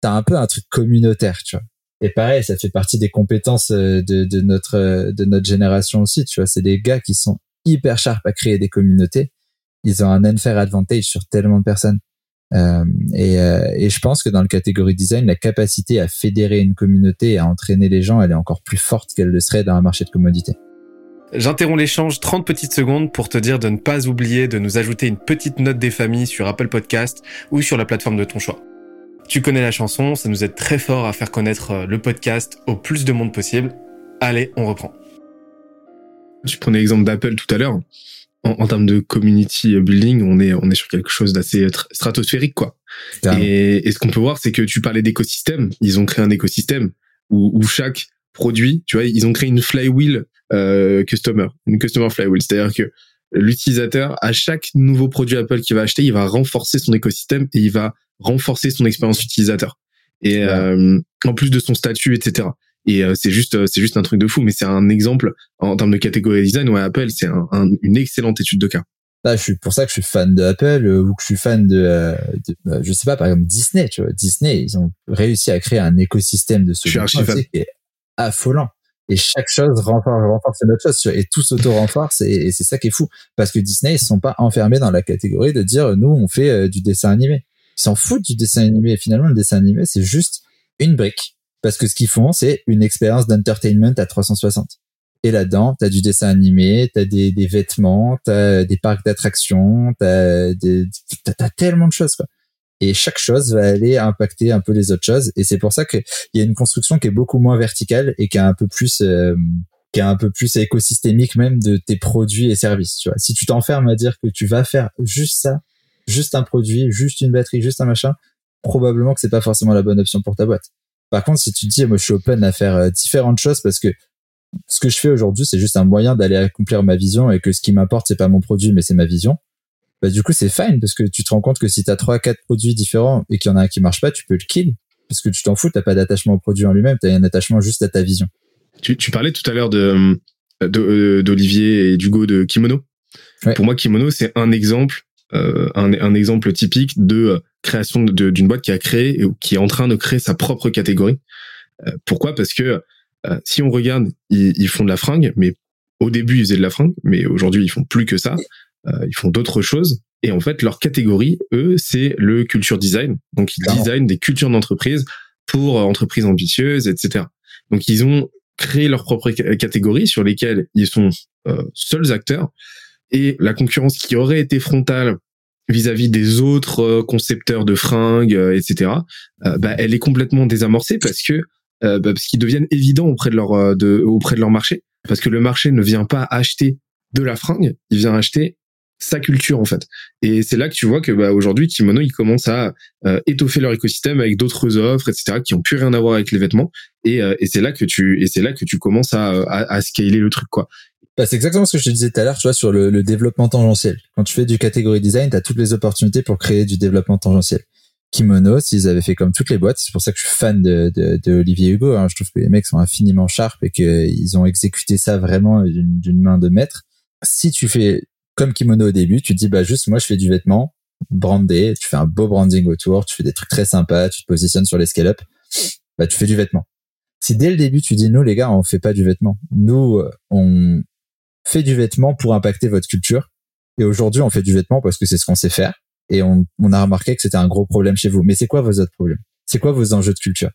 t'as un peu un truc communautaire, tu vois. Et pareil, ça fait partie des compétences euh, de, de notre de notre génération aussi, tu vois. C'est des gars qui sont hyper sharp à créer des communautés ils ont un unfair advantage sur tellement de personnes. Euh, et, euh, et, je pense que dans le catégorie design, la capacité à fédérer une communauté et à entraîner les gens, elle est encore plus forte qu'elle le serait dans un marché de commodité. J'interromps l'échange 30 petites secondes pour te dire de ne pas oublier de nous ajouter une petite note des familles sur Apple Podcast ou sur la plateforme de ton choix. Tu connais la chanson, ça nous aide très fort à faire connaître euh, le podcast au plus de monde possible. Allez, on reprend. Tu prenais l'exemple d'Apple tout à l'heure en, termes de community building, on est on est sur quelque chose d'assez stratosphérique quoi. Et, ce qu'on peut voir, c'est que tu parlais d'écosystème. Ils ont créé un écosystème où, où chaque produit, tu vois, ils ont créé une flywheel euh, customer, une customer flywheel, c'est-à-dire que l'utilisateur, à chaque nouveau produit Apple qu'il va acheter, il va renforcer son écosystème et il va renforcer son expérience utilisateur. Et euh, en plus de son statut, etc. Et euh, c'est juste, euh, c'est juste un truc de fou. Mais c'est un exemple en termes de catégorie design. Ouais, Apple, c'est un, une excellente étude de cas. Bah, je suis pour ça que je suis fan de Apple euh, ou que je suis fan de, de je sais pas, par exemple Disney. Tu vois, Disney, ils ont réussi à créer un écosystème de ce qui est affolant. Et chaque chose renforce, renforce une autre chose et tout s'auto-renforce et, c'est ça qui est fou parce que Disney ils sont pas enfermés dans la catégorie de dire nous on fait du dessin animé. Ils s'en foutent du dessin animé. Et finalement le dessin animé c'est juste une brique parce que ce qu'ils font, c'est une expérience d'entertainment à 360. Et là-dedans, t'as du dessin animé, t'as des, des vêtements, t'as des parcs d'attractions, t'as t'as tellement de choses quoi. Et chaque chose va aller impacter un peu les autres choses. Et c'est pour ça qu'il y a une construction qui est beaucoup moins verticale et qui est un peu plus euh, qui est un peu plus écosystémique même de tes produits et services. Tu vois, si tu t'enfermes à dire que tu vas faire juste ça, juste un produit, juste une batterie, juste un machin, probablement que c'est pas forcément la bonne option pour ta boîte. Par contre, si tu dis, moi, je suis open à faire euh, différentes choses parce que ce que je fais aujourd'hui, c'est juste un moyen d'aller accomplir ma vision et que ce qui m'importe, c'est pas mon produit, mais c'est ma vision. Bah, du coup, c'est fine parce que tu te rends compte que si tu as trois, quatre produits différents et qu'il y en a un qui marche pas, tu peux le kill parce que tu t'en fous, t'as pas d'attachement au produit en lui-même, t'as un attachement juste à ta vision. Tu, tu parlais tout à l'heure de euh, d'Olivier et d'Hugo de Kimono. Pour moi, Kimono, c'est un exemple, euh, un, un, exemple typique de euh, création d'une boîte qui a créé ou qui est en train de créer sa propre catégorie. Euh, pourquoi? Parce que euh, si on regarde, ils, ils, font de la fringue, mais au début ils faisaient de la fringue, mais aujourd'hui ils font plus que ça. ils font d'autres choses. Et en fait, leur catégorie, eux, c'est le culture design. Donc ils designent des cultures d'entreprise pour entreprises ambitieuses, etc. Donc ils ont créer leur propre catégorie sur lesquelles ils sont euh, seuls acteurs et la concurrence qui aurait été frontale vis-à-vis des autres euh, concepteurs de fringues, euh, etc. bah, elle est complètement désamorcée parce que bah, parce qu'ils deviennent évidents auprès de leur de auprès de leur marché parce que le marché ne vient pas acheter de la fringue, il vient acheter sa culture en fait. Et c'est là que tu vois que bah, aujourd'hui Kimono ils commencent à euh, étoffer leur écosystème avec d'autres offres etc qui ont plus rien à voir avec les vêtements et, euh, et c'est là que tu et c'est là que tu commences à, à, à scaler le truc quoi. Bah, c'est exactement ce que je te disais tout à l'heure, tu vois, sur le, le, développement tangentiel. Quand tu fais du catégorie design, tu as toutes les opportunités pour créer du développement tangentiel. Kimono, s'ils avaient fait comme toutes les boîtes, c'est pour ça que je suis fan de, de, de Olivier Hugo. Hein, je trouve que les mecs sont infiniment sharp et qu'ils ont exécuté ça vraiment d'une main de maître. Si tu fais comme kimono au début, tu dis bah juste moi je fais du vêtement brandé, tu fais un beau branding autour, tu fais des trucs très sympas, tu te positionnes sur les scale-up, bah tu fais du vêtement. Si dès le début tu dis nous les gars on fait pas du vêtement, nous on fait du vêtement pour impacter votre culture et aujourd'hui on fait du vêtement parce que c'est ce qu'on sait faire et on, on a remarqué que c'était un gros problème chez vous. Mais c'est quoi vos autres problèmes? C'est quoi vos enjeux de culture?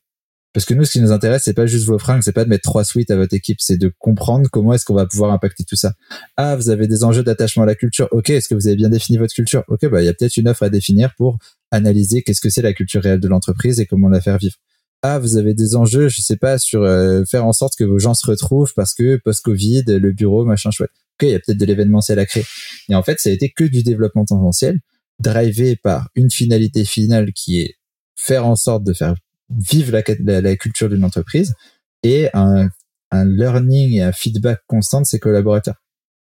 Parce que nous, ce qui nous intéresse, c'est pas juste vos fringues, c'est pas de mettre trois suites à votre équipe, c'est de comprendre comment est-ce qu'on va pouvoir impacter tout ça. Ah, vous avez des enjeux d'attachement à la culture. Ok, est-ce que vous avez bien défini votre culture? Ok, bah il y a peut-être une offre à définir pour analyser qu'est-ce que c'est la culture réelle de l'entreprise et comment la faire vivre. Ah, vous avez des enjeux, je sais pas, sur euh, faire en sorte que vos gens se retrouvent parce que post-Covid, le bureau, machin chouette. Ok, il y a peut-être de l'événementiel à créer. Et en fait, ça a été que du développement tendentiel, drivé par une finalité finale qui est faire en sorte de faire vivre la, la, culture d'une entreprise et un, un, learning et un feedback constant de ses collaborateurs.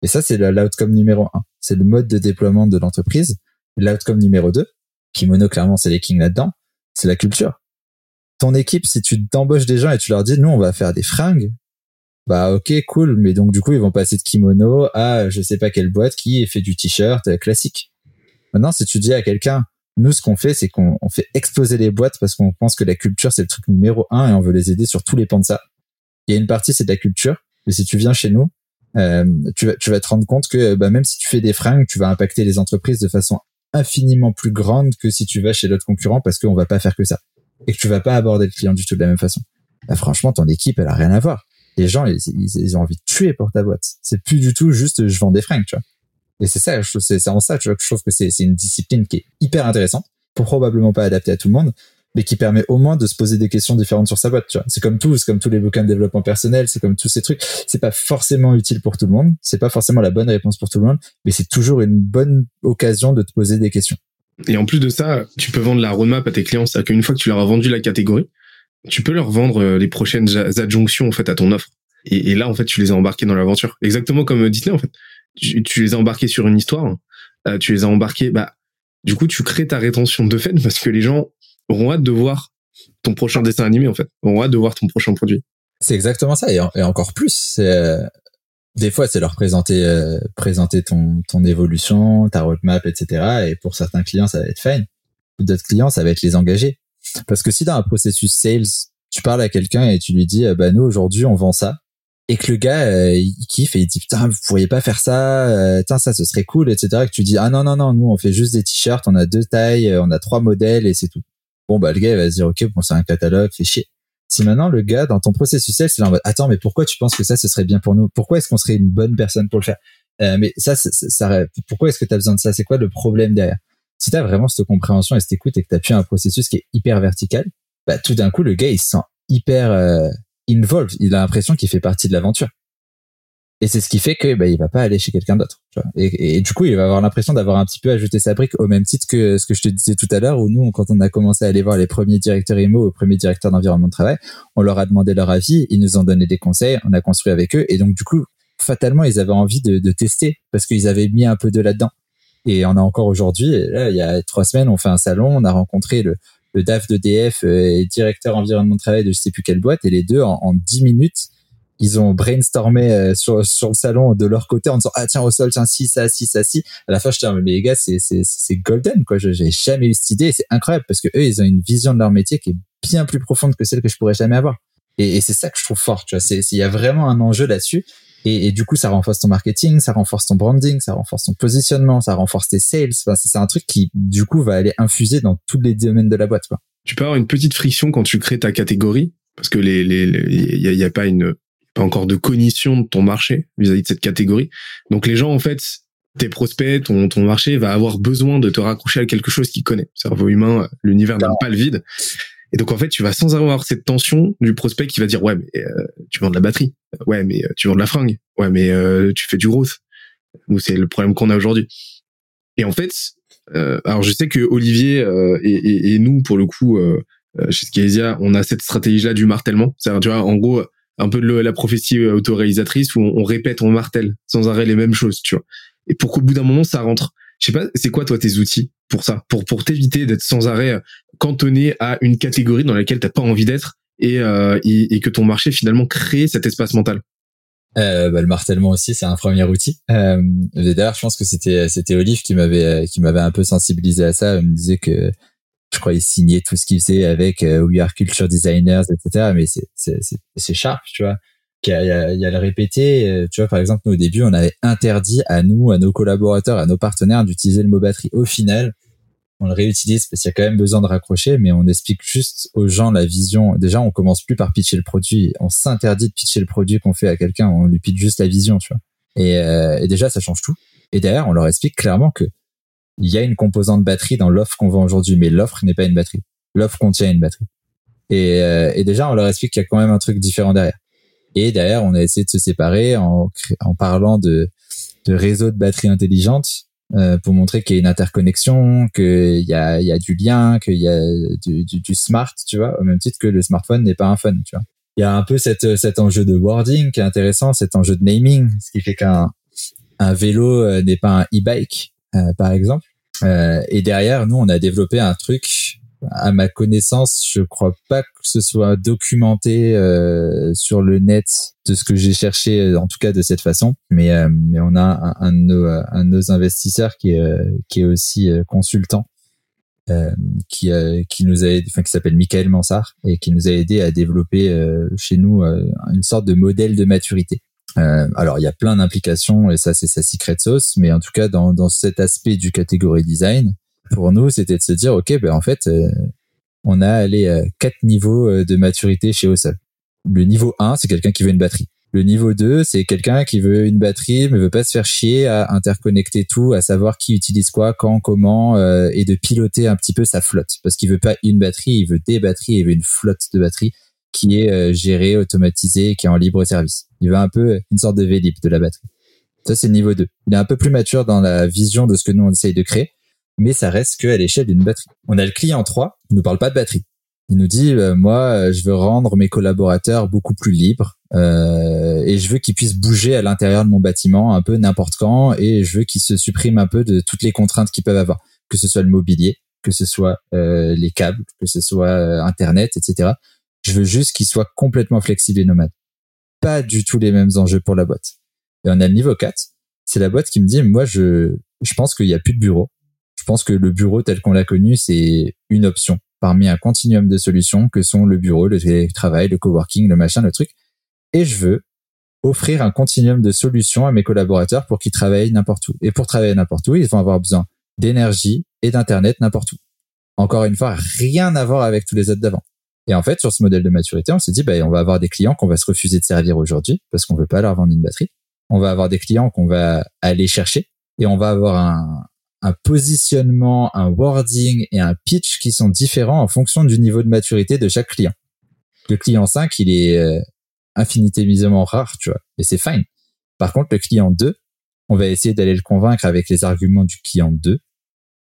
Et ça, c'est l'outcome numéro un. C'est le mode de déploiement de l'entreprise. L'outcome numéro deux, Kimono, clairement, c'est les kings là-dedans, c'est la culture. Ton équipe, si tu t'embauches des gens et tu leur dis, nous, on va faire des fringues, bah ok, cool, mais donc du coup, ils vont passer de kimono à je sais pas quelle boîte qui fait du t-shirt classique. Maintenant, si tu dis à quelqu'un, nous, ce qu'on fait, c'est qu'on fait exploser les boîtes parce qu'on pense que la culture, c'est le truc numéro un et on veut les aider sur tous les pans de ça. Il y a une partie, c'est de la culture. Mais si tu viens chez nous, euh, tu, vas, tu te rendre compte que bah, même si tu fais des fringues, tu vas impacter les entreprises de façon infiniment plus grande que si tu vas chez l'autre concurrent parce qu'on va pas faire que ça. Et que tu vas pas aborder le client du tout de la même façon. Bah, franchement, ton équipe, elle a rien à voir. Les gens, ils, ont envie de tuer pour ta boîte. C'est plus du tout juste je vends des fringues, tu vois. Et c'est ça, c'est en ça, tu vois, que je trouve que c'est une discipline qui est hyper intéressante, probablement pas adaptée à tout le monde, mais qui permet au moins de se poser des questions différentes sur sa boîte, tu vois. C'est comme tout, c'est comme tous les bouquins de développement personnel, c'est comme tous ces trucs. C'est pas forcément utile pour tout le monde, c'est pas forcément la bonne réponse pour tout le monde, mais c'est toujours une bonne occasion de te poser des questions. Et en plus de ça, tu peux vendre la roadmap à tes clients, c'est-à-dire qu'une fois que tu leur as vendu la catégorie, tu peux leur vendre euh, les prochaines adjonctions en fait à ton offre. Et, et là, en fait, tu les as embarqués dans l'aventure. Exactement comme euh, Disney, en fait tu, les as embarqués sur une histoire, euh, tu les as embarqués, bah, du coup, tu crées ta rétention de fait parce que les gens auront hâte de voir ton prochain dessin animé, en fait, auront hâte de voir ton prochain produit. C'est exactement ça, et, encore plus, des fois, c'est leur présenter, euh, présenter ton, ton évolution, ta roadmap, etc. Et pour certains clients, ça va être fine. Pour d'autres clients, ça va être les engager. Parce que si dans un processus sales, tu parles à quelqu'un et tu lui dis, bah, nous, aujourd'hui, on vend ça et que le gars euh, il kiffe et il dit putain vous pourriez pas faire ça euh, ça ce serait cool etc que tu dis ah non non non nous on fait juste des t-shirts on a deux tailles euh, on a trois modèles et c'est tout bon bah le gars il va se dire ok bon c'est un catalogue fait chier Si maintenant le gars dans ton processus sales, c'est en mode attends mais pourquoi tu penses que ça ce serait bien pour nous? Pourquoi est-ce qu'on serait une bonne personne pour le faire? Euh, Mais ça, ça, ça pourquoi est-ce que tu as besoin de ça? C'est quoi le problème derrière? Si tu as vraiment cette compréhension et cette écoute et que tu pu un processus qui est hyper vertical, bah tout d'un coup le gars il se sent hyper euh, involved. Il a l'impression qu'il fait partie de l'aventure. Et c'est ce qui fait que bah, il va pas aller chez quelqu'un d'autre. Et, et, du coup, il va avoir l'impression d'avoir un petit peu ajouté sa brique au même titre que ce que je te disais tout à l'heure, où nous, quand on a commencé à aller voir les premiers directeurs IMO, les premiers directeurs d'environnement de travail, on leur a demandé leur avis, ils nous ont donné des conseils, on a construit avec eux, et donc du coup, fatalement, ils avaient envie de, de tester parce qu'ils avaient mis un peu de là-dedans. Et on a encore aujourd'hui, là, il y a trois semaines, on fait un salon, on a rencontré le, le DAF d'EDF et directeur environnement de travail de je sais plus quelle boîte, et les deux, en, en 10 minutes, ils ont brainstormé euh, sur sur le salon de leur côté en disant ah tiens au sol tiens si ça si ça si. À la fin je dis mais les gars c'est c'est c'est golden quoi. J'ai jamais eu cette idée c'est incroyable parce que eux ils ont une vision de leur métier qui est bien plus profonde que celle que je pourrais jamais avoir. Et, c'est ça que je trouve fort tu vois. C'est il y a vraiment un enjeu là-dessus. Et, du coup ça renforce ton marketing ça renforce ton branding ça renforce ton positionnement ça renforce tes sales. C'est un truc qui du coup va aller infuser dans tous les domaines de la boîte quoi. Tu peux avoir une petite friction quand tu crées ta catégorie? Parce que les les il y a pas une pas encore de cognition de ton marché vis-à-vis de cette catégorie. Donc les gens, en fait, tes prospects, ton, ton marché va avoir besoin de te raccrocher à quelque chose qu'il connaît. Cerveau humain, l'univers n'aime pas le vide. Et donc en fait, tu vas sans avoir cette tension du prospect qui va dire ouais mais euh, tu vends de la batterie, ouais mais euh, tu vends de la fringue, ouais mais euh, tu fais du growth. Nous c'est le problème qu'on a aujourd'hui. Et en fait, alors je sais que Olivier et, et, et, nous pour le coup chez Scalia, on a cette stratégie là du martèlement. C'est tu vois en gros un peu de la prophétie euh, autoréalisatrice où on, répète, on martèle sans arrêt les mêmes choses, tu vois. Et pour qu'au bout d'un moment ça rentre. Je sais pas, c'est quoi toi tes outils pour ça, pour pour t'éviter d'être sans arrêt euh, cantonné à une catégorie dans laquelle t'as pas envie d'être et, euh, et, que ton marché finalement crée cet espace mental? Euh, bah, le martèlement aussi, c'est un premier outil. Euh, D'ailleurs, je pense que c'était c'était Olive qui m'avait qui m'avait un peu sensibilisé à ça. Il me disait que je crois, il signait tout ce qu'il faisait avec euh, We Are Culture Designers, etc. Mais c'est, sharp, tu vois. Il y, a, il y a le répéter. Euh, tu vois, par exemple, nous, au début, on avait interdit à nous, à nos collaborateurs, à nos partenaires d'utiliser le mot batterie. Au final, on le réutilise parce qu'il y a quand même besoin de raccrocher, mais on explique juste aux gens la vision. Déjà, on commence plus par pitcher le produit. On s'interdit de pitcher le produit qu'on fait à quelqu'un. On lui pitch juste la vision, tu vois. Et, euh, et déjà, ça change tout. Et derrière, on leur explique clairement que il y a une composante batterie dans l'offre qu'on vend aujourd'hui, mais l'offre n'est pas une batterie. L'offre contient une batterie. Et, euh, et déjà, on leur explique qu'il y a quand même un truc différent derrière. Et derrière, on a essayé de se séparer en, en parlant de, de réseaux de batteries intelligentes euh, pour montrer qu'il y a une interconnexion, qu'il y a, y a du lien, qu'il y a du, du, du, smart, tu vois, au même titre que le smartphone n'est pas un phone, tu vois. Il y a un peu cette, cet enjeu de wording qui est intéressant, cet enjeu de naming, ce qui fait qu'un un vélo euh, n'est pas un e-bike, euh, par exemple. Euh, et derrière, nous, on a développé un truc. À ma connaissance, je crois pas que ce soit documenté euh, sur le net de ce que j'ai cherché, en tout cas de cette façon. Mais mais on a un, un, de nos, un de nos investisseurs qui est qui est aussi consultant euh, qui, euh, qui nous a, enfin qui s'appelle Michael Mansart et qui nous a aidé à développer euh, chez nous une sorte de modèle de maturité. Euh, alors il y a plein d'implications et ça c'est sa secret sauce, mais en tout cas dans, dans cet aspect du catégorie design, pour nous c'était de se dire ok ben en fait euh, on a allé euh, quatre niveaux de maturité chez Ossol. Le niveau 1 c'est quelqu'un qui veut une batterie. Le niveau 2 c'est quelqu'un qui veut une batterie mais veut pas se faire chier à interconnecter tout, à savoir qui utilise quoi, quand, comment et de piloter un petit peu sa flotte parce qu'il veut pas une batterie, il veut des batteries, il veut une flotte de batteries qui est euh, géré, automatisé, qui est en libre service. Il veut un peu une sorte de Vélib de la batterie. Ça, c'est le niveau 2. Il est un peu plus mature dans la vision de ce que nous, on essaye de créer, mais ça reste qu'à l'échelle d'une batterie. On a le client 3, il nous parle pas de batterie. Il nous dit, euh, moi, euh, je veux rendre mes collaborateurs beaucoup plus libres euh, et je veux qu'ils puissent bouger à l'intérieur de mon bâtiment un peu n'importe quand et je veux qu'ils se suppriment un peu de toutes les contraintes qu'ils peuvent avoir, que ce soit le mobilier, que ce soit euh, les câbles, que ce soit Internet, etc. Je veux juste qu'il soit complètement flexible et nomade. Pas du tout les mêmes enjeux pour la boîte. Et on a le niveau 4. C'est la boîte qui me dit, moi, je, je pense qu'il n'y a plus de bureau. Je pense que le bureau tel qu'on l'a connu, c'est une option parmi un continuum de solutions que sont le bureau, le télétravail, le coworking, le machin, le truc. Et je veux offrir un continuum de solutions à mes collaborateurs pour qu'ils travaillent n'importe où. Et pour travailler n'importe où, ils vont avoir besoin d'énergie et d'internet n'importe où. Encore une fois, rien à voir avec tous les autres d'avant. Et en fait, sur ce modèle de maturité, on s'est dit, bah, on va avoir des clients qu'on va se refuser de servir aujourd'hui parce qu'on veut pas leur vendre une batterie. On va avoir des clients qu'on va aller chercher et on va avoir un, positionnement, un wording et un pitch qui sont différents en fonction du niveau de maturité de chaque client. Le client 5, il est euh, infinitémisement rare, tu vois, et c'est fine. Par contre, le client 2, on va essayer d'aller le convaincre avec les arguments du client 2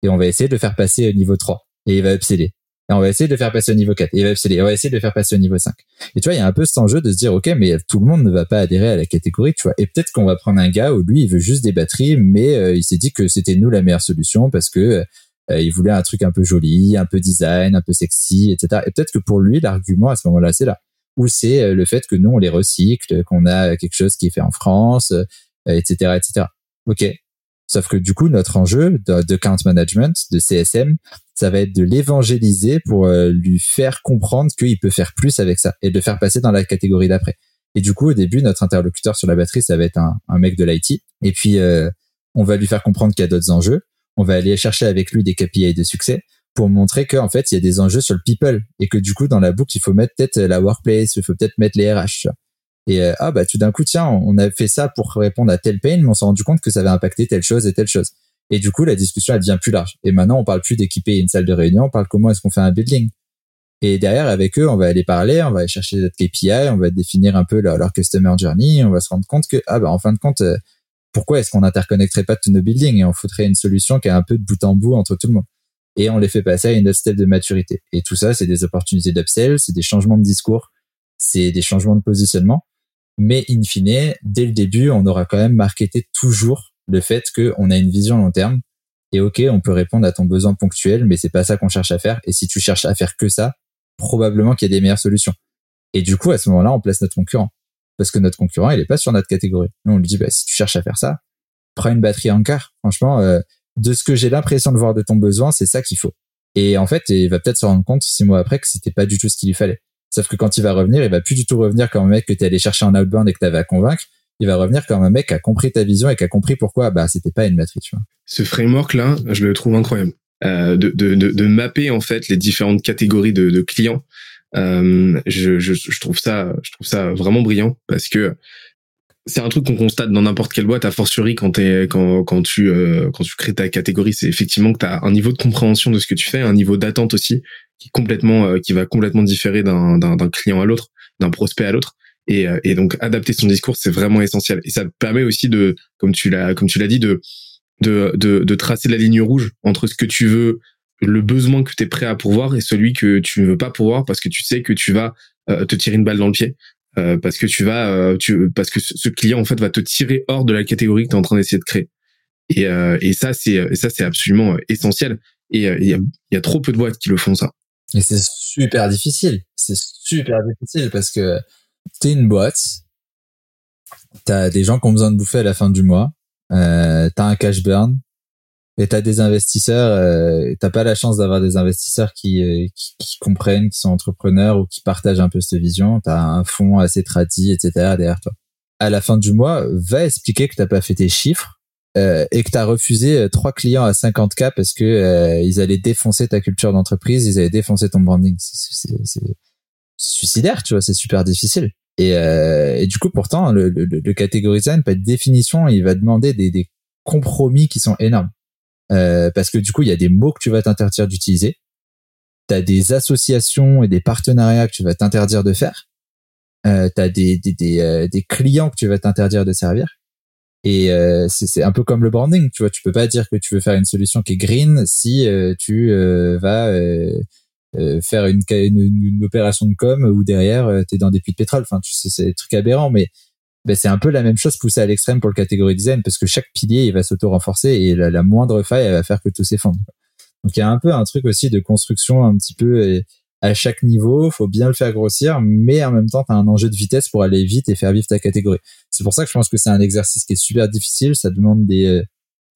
et on va essayer de le faire passer au niveau 3 et il va upseller. Et on va essayer de le faire passer au niveau 4 et on va essayer de le faire passer au niveau 5. Et tu vois, il y a un peu cet enjeu de se dire, OK, mais tout le monde ne va pas adhérer à la catégorie, tu vois. Et peut-être qu'on va prendre un gars où lui, il veut juste des batteries, mais euh, il s'est dit que c'était nous la meilleure solution parce que euh, il voulait un truc un peu joli, un peu design, un peu sexy, etc. Et peut-être que pour lui, l'argument à ce moment-là, c'est là. Ou c'est euh, le fait que nous, on les recycle, qu'on a quelque chose qui est fait en France, etc., etc. OK. Sauf que du coup, notre enjeu de, de count management, de CSM, ça va être de l'évangéliser pour euh, lui faire comprendre qu'il peut faire plus avec ça et de le faire passer dans la catégorie d'après. Et du coup, au début, notre interlocuteur sur la batterie, ça va être un, un mec de l'IT. Et puis, euh, on va lui faire comprendre qu'il y a d'autres enjeux. On va aller chercher avec lui des KPI de succès pour montrer qu'en fait, il y a des enjeux sur le people et que du coup, dans la boucle, il faut mettre peut-être la workplace, il faut peut-être mettre les RH. Et euh, ah bah tout d'un coup tiens, on a fait ça pour répondre à tel pain, mais on s'est rendu compte que ça avait impacté telle chose et telle chose. Et du coup la discussion elle devient plus large. Et maintenant on parle plus d'équiper une salle de réunion, on parle comment est-ce qu'on fait un building. Et derrière avec eux on va aller parler, on va aller chercher notre KPI, on va définir un peu leur, customer journey, on va se rendre compte que ah bah en fin de compte euh, pourquoi est-ce qu'on interconnecterait pas tous nos buildings et on foutrait une solution qui est un peu de bout en bout entre tout le monde et on les fait passer à une autre step de maturité. Et tout ça, c'est des opportunités d'upsell, c'est des changements de discours, c'est des changements de positionnement. Mais in fine, dès le début, on aura quand même marketé toujours le fait qu'on a une vision long terme. Et ok, on peut répondre à ton besoin ponctuel, mais c'est pas ça qu'on cherche à faire. Et si tu cherches à faire que ça, probablement qu'il y a des meilleures solutions. Et du coup, à ce moment-là, on place notre concurrent. Parce que notre concurrent, il est pas sur notre catégorie. Nous, on lui dit, bah, si tu cherches à faire ça, prends une batterie en quart. Franchement, euh, de ce que j'ai l'impression de voir de ton besoin, c'est ça qu'il faut. Et en fait, il va peut-être se rendre compte six mois après que c'était pas du tout ce qu'il lui fallait. Sauf que quand il va revenir, il va plus du tout revenir comme un mec que tu es allé chercher en outbound et que tu avais à convaincre. Il va revenir comme un mec qui a compris ta vision et qui a compris pourquoi bah c'était pas une matrice. Tu vois. Ce framework là, je le trouve incroyable. Euh, de, de, de, de, mapper en fait les différentes catégories de, de clients. Euh, je, je, je, trouve ça, je trouve ça vraiment brillant parce que c'est un truc qu'on constate dans n'importe quelle boîte, à fortiori quand, t'es, quand, quand, tu, euh, quand tu crées ta catégorie, c'est effectivement que tu as un niveau de compréhension de ce que tu fais, un niveau d'attente aussi, qui, complètement, euh, qui va complètement différer d'un, client à l'autre, d'un prospect à l'autre. Et, euh, et donc adapter son discours, c'est vraiment essentiel. Et ça permet aussi de, comme tu l'as, comme tu l'as dit, de, de, de, de tracer la ligne rouge entre ce que tu veux, le besoin que tu es prêt à pourvoir et celui que tu ne veux pas pourvoir parce que tu sais que tu vas te tirer une balle dans le pied. Euh, parce que tu vas, euh, tu, parce que ce client en fait va te tirer hors de la catégorie que tu es en train d'essayer de créer. Et, euh, et ça c'est, ça c'est absolument essentiel. Et il y a, y, a, trop peu de boîtes qui le font ça. Et c'est super difficile. C'est super difficile parce que t'es une boîte, t'as des gens qui ont besoin de bouffer à la fin du mois, euh, t'as un cash burn, et t'as des investisseurs, euh, t'as pas la chance d'avoir des investisseurs qui, euh, comprennent, qui sont entrepreneurs ou qui partagent un peu cette vision. T'as un fonds assez tradit, etc. derrière toi. À la fin du mois, va expliquer que t'as pas fait tes chiffres euh, et que t'as refusé euh, trois clients à 50K parce que euh, ils allaient défoncer ta culture d'entreprise, ils allaient défoncer ton branding. C'est suicidaire, tu vois, c'est super difficile. Et, et, du coup, pourtant, le, le, le pas de définition, il va demander des, des compromis qui sont énormes. Euh, parce que du coup, il y a des mots que tu vas t'interdire d'utiliser. Tu as des associations et des partenariats que tu vas t'interdire de faire. Euh, tu as des, des, euh, des, clients que tu vas t'interdire de servir. Et euh, c'est un peu comme le branding, tu vois. Tu peux pas dire que tu veux faire une solution qui est green si euh, tu vas faire une, opération de com où derrière tu es dans des puits de pétrole. Enfin, tu sais, c'est des trucs aberrants, mais ben c'est un peu la même chose poussée à l'extrême pour le catégorie design parce que chaque pilier il va s'auto-renforcer et la, moindre faille elle va faire que tout s'effondre. Donc il y a un peu un truc aussi de construction un petit peu à chaque niveau, faut bien le faire grossir, mais en même temps tu as un enjeu de vitesse pour aller vite et faire vivre ta catégorie. C'est pour ça que je pense que c'est un exercice qui est super difficile, ça demande des euh,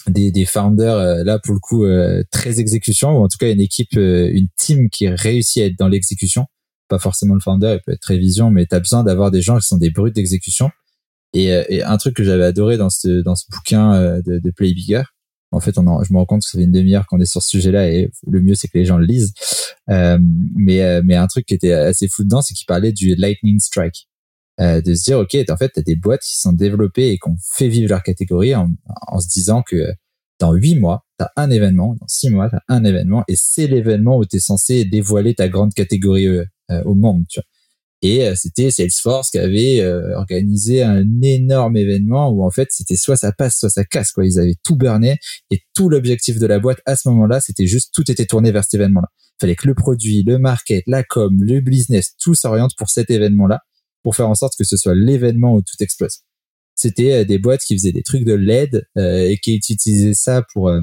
des, des founders euh, là pour le coup euh, très exécution ou en tout cas une équipe une team qui réussit à être dans l'exécution. Pas forcément le founder il peut être très vision mais tu as besoin d'avoir des gens qui sont des brutes d'exécution. Et, et, un truc que j'avais adoré dans ce, dans ce bouquin de, de Play Bigger, en fait, on en, je me rends compte que ça fait une demi-heure qu'on est sur ce sujet-là et le mieux, c'est que les gens le lisent. mais mais un truc qui était assez fou dedans, c'est qu'il parlait du lightning strike. de se dire ok en fait t'as des boîtes qui sont développées et qui ont fait vivre leur catégorie en, en se disant que dans huit mois, tu as un événement, dans six mois, tu as un événement, et c'est l'événement où tu es censé dévoiler ta grande catégorie euh, euh, au monde. Tu vois. Et euh, c'était Salesforce qui avait organisé un énorme événement où en fait c'était soit ça passe, soit ça casse. Quoi. Ils avaient tout burné et tout l'objectif de la boîte à ce moment-là, c'était juste tout était tourné vers cet événement-là. Fallait que le produit, le market, la com, le business, tout s'oriente pour cet événement-là, pour faire en sorte que ce soit l'événement où tout explose c'était euh, des boîtes qui faisaient des trucs de LED euh, et qui utilisaient ça pour euh,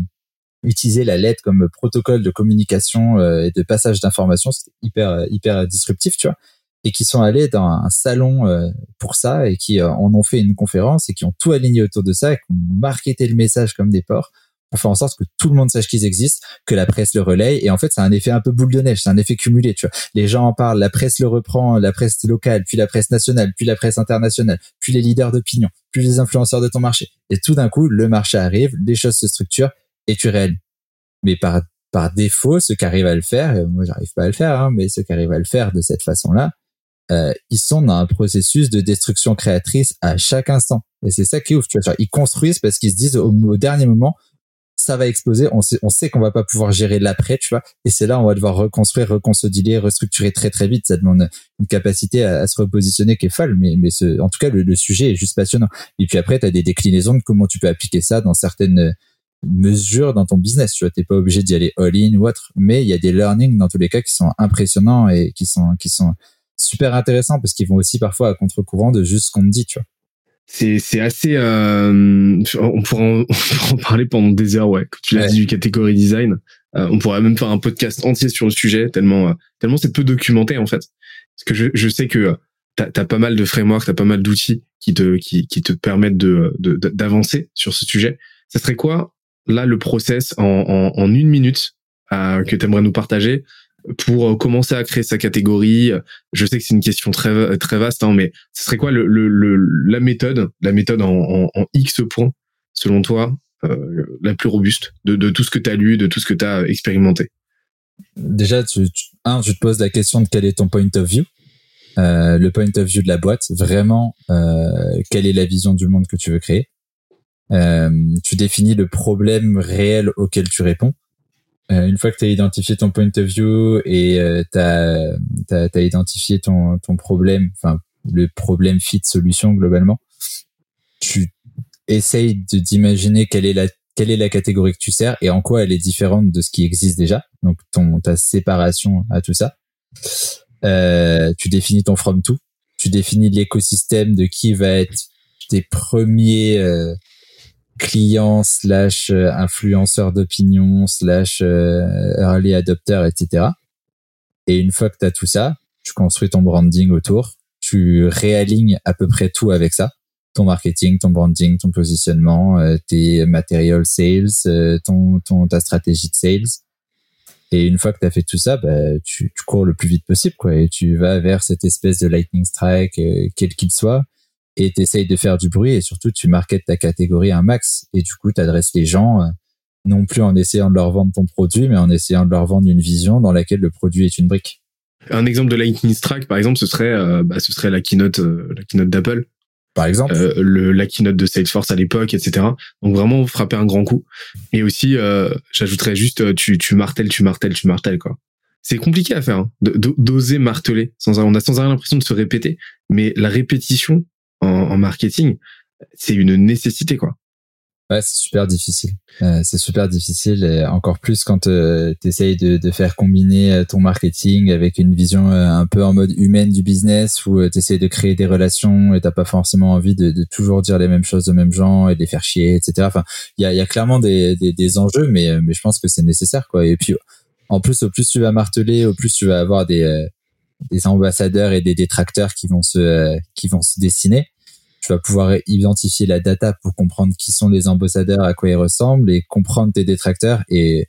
utiliser la LED comme protocole de communication et de passage d'informations. C'était hyper hyper disruptif, tu vois. Et qui sont allés dans un salon pour ça et qui en ont fait une conférence et qui ont tout aligné autour de ça et qui ont marketé le message comme des porcs pour faire en sorte que tout le monde sache qu'ils existent, que la presse le relaye. Et en fait, c'est un effet un peu boule de neige, c'est un effet cumulé. Tu vois, les gens en parlent, la presse le reprend, la presse locale, puis la presse nationale, puis la presse internationale, puis les leaders d'opinion, puis les influenceurs de ton marché. Et tout d'un coup, le marché arrive, les choses se structurent et tu réalises. Mais par par défaut, ceux qui arrivent à le faire, euh, moi j'arrive pas à le faire, hein, mais ceux qui arrivent à le faire de cette façon-là, euh, ils sont dans un processus de destruction créatrice à chaque instant. Et c'est ça qui est ouf. Tu vois, ils construisent parce qu'ils se disent au dernier moment, ça va exploser. On sait, on sait qu'on va pas pouvoir gérer l'après, tu vois. Et c'est là, on va devoir reconstruire, reconsolider, restructurer très très vite. Ça demande une capacité à, se repositionner qui est folle. Mais, mais ce, en tout cas, le, sujet est juste passionnant. Et puis après, tu as des déclinaisons de comment tu peux appliquer ça dans certaines mesures dans ton business. Tu vois, t'es pas obligé d'y aller all-in ou autre. Mais il y a des learnings dans tous les cas qui sont impressionnants et qui sont, qui sont super intéressants parce qu'ils vont aussi parfois à contre-courant de juste ce qu'on te dit, tu vois. C'est c'est assez euh, on, pourra en, en, parler pendant des heures ouais quand tu l'as dit du catégorie design. Euh, on pourrait même faire un podcast entier sur le sujet tellement euh, tellement c'est peu documenté en fait. Parce que je, je sais que t'as as pas mal de frameworks t'as pas mal d'outils qui te qui, qui te permettent de d'avancer sur ce sujet. Ça serait quoi là le process en, en, en une minute que tu aimerais nous partager pour euh, commencer à créer sa catégorie Je sais que c'est une question très très vaste, hein, mais ce serait quoi le, le, la méthode, la méthode en, X points selon toi, euh, la plus robuste de, de tout ce que tu as lu, de tout ce que tu as expérimenté? Déjà, tu, un, tu te poses la question de quel est ton point of view, euh, le point of view de la boîte, vraiment, euh, quelle est la vision du monde que tu veux créer. Euh, tu définis le problème réel auquel tu réponds. Euh, une fois que tu as identifié ton point of view et euh, tu as, identifié ton, ton problème, enfin le problème fit solution globalement, tu essayes d'imaginer quelle est la quelle est la catégorie que tu sers et en quoi elle est différente de ce qui existe déjà. Donc ton ta séparation à tout ça. Euh, tu définis ton from to, tu définis l'écosystème de qui va être tes premiers euh, client slash euh, influenceur d'opinion slash euh, early adopter, etc. Et une fois que tu as tout ça, tu construis ton branding autour, tu réalignes à peu près tout avec ça. Ton marketing, ton branding, ton positionnement, euh, tes material sales, ton, ton, ta stratégie de sales. Et une fois que tu as fait tout ça, bah, tu, tu, cours le plus vite possible, quoi, et tu vas vers cette espèce de lightning strike, quel qu'il soit, et tu de faire du bruit et surtout tu marketes ta catégorie un max. Et du coup tu adresses les gens euh, non plus en essayant de leur vendre ton produit mais en essayant de leur vendre une vision dans laquelle le produit est une brique. Un exemple de Lightning Strike par exemple ce serait euh, bah, ce serait la keynote euh, la keynote d'Apple. Par exemple. Le la keynote de Salesforce à l'époque etc donc vraiment frapper un grand coup. Et aussi j'ajouterais juste tu tu martèles tu martèles tu martèles quoi. C'est compliqué à faire hein, d'oser marteler sans on a sans rien l'impression de se répéter mais la répétition en, marketing, c'est une nécessité, quoi. Ouais, c'est super difficile. Euh, c'est super difficile, et encore plus quand euh, tu essayes de, de, faire combiner euh, ton marketing avec une vision euh, un peu en mode humaine du business, où tu essayes de créer des relations et t'as pas forcément envie de, de, toujours dire les mêmes choses aux mêmes gens et de les faire chier, etc. Enfin, il y a, y a clairement des, des, des, enjeux, mais, mais je pense que c'est nécessaire, quoi. Et puis, en plus, au plus tu vas marteler, au plus tu vas avoir des des ambassadeurs et des détracteurs qui vont se qui vont se dessiner tu vas pouvoir identifier la data pour comprendre qui sont les ambassadeurs, à quoi ils ressemblent et comprendre tes détracteurs et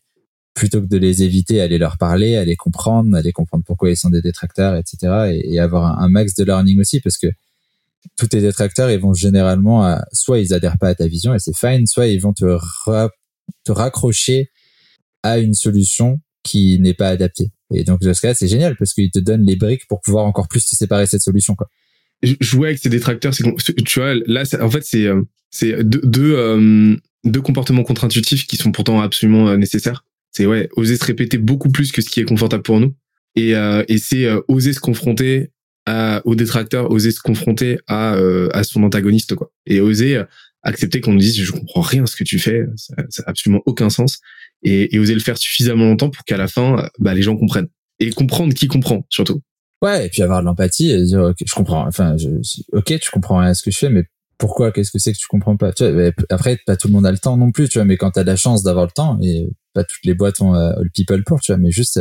plutôt que de les éviter, aller leur parler, aller comprendre, aller comprendre pourquoi ils sont des détracteurs, etc. et, avoir un, max de learning aussi parce que tous tes détracteurs, ils vont généralement, soit ils adhèrent pas à ta vision et c'est fine, soit ils vont te, te raccrocher à une solution qui n'est pas adapté. Et donc dans ce cas, c'est génial parce qu'il te donne les briques pour pouvoir encore plus te séparer cette solution. Quoi. Jouer avec ces détracteurs, c'est tu vois là, en fait, c'est euh, c'est deux euh, deux comportements contre-intuitifs qui sont pourtant absolument euh, nécessaires. C'est ouais, oser se répéter beaucoup plus que ce qui est confortable pour nous, et et c'est oser se confronter à, aux détracteurs, oser se confronter à à son antagoniste quoi, et oser accepter qu'on nous dise je comprends rien à ce que tu fais, ça, ça a absolument aucun sens et, et oser le faire suffisamment longtemps pour qu'à la fin, bah, les gens comprennent et comprendre qui comprend surtout. Ouais, et puis avoir de l'empathie et dire ok, je comprends. Enfin, je, ok, tu comprends à ce que je fais, mais pourquoi Qu'est-ce que c'est que tu comprends pas? Tu vois, Après, pas tout le monde a le temps non plus, tu vois. Mais quand t'as la chance d'avoir le temps, et pas toutes les boîtes ont euh, le people pour, tu vois. Mais juste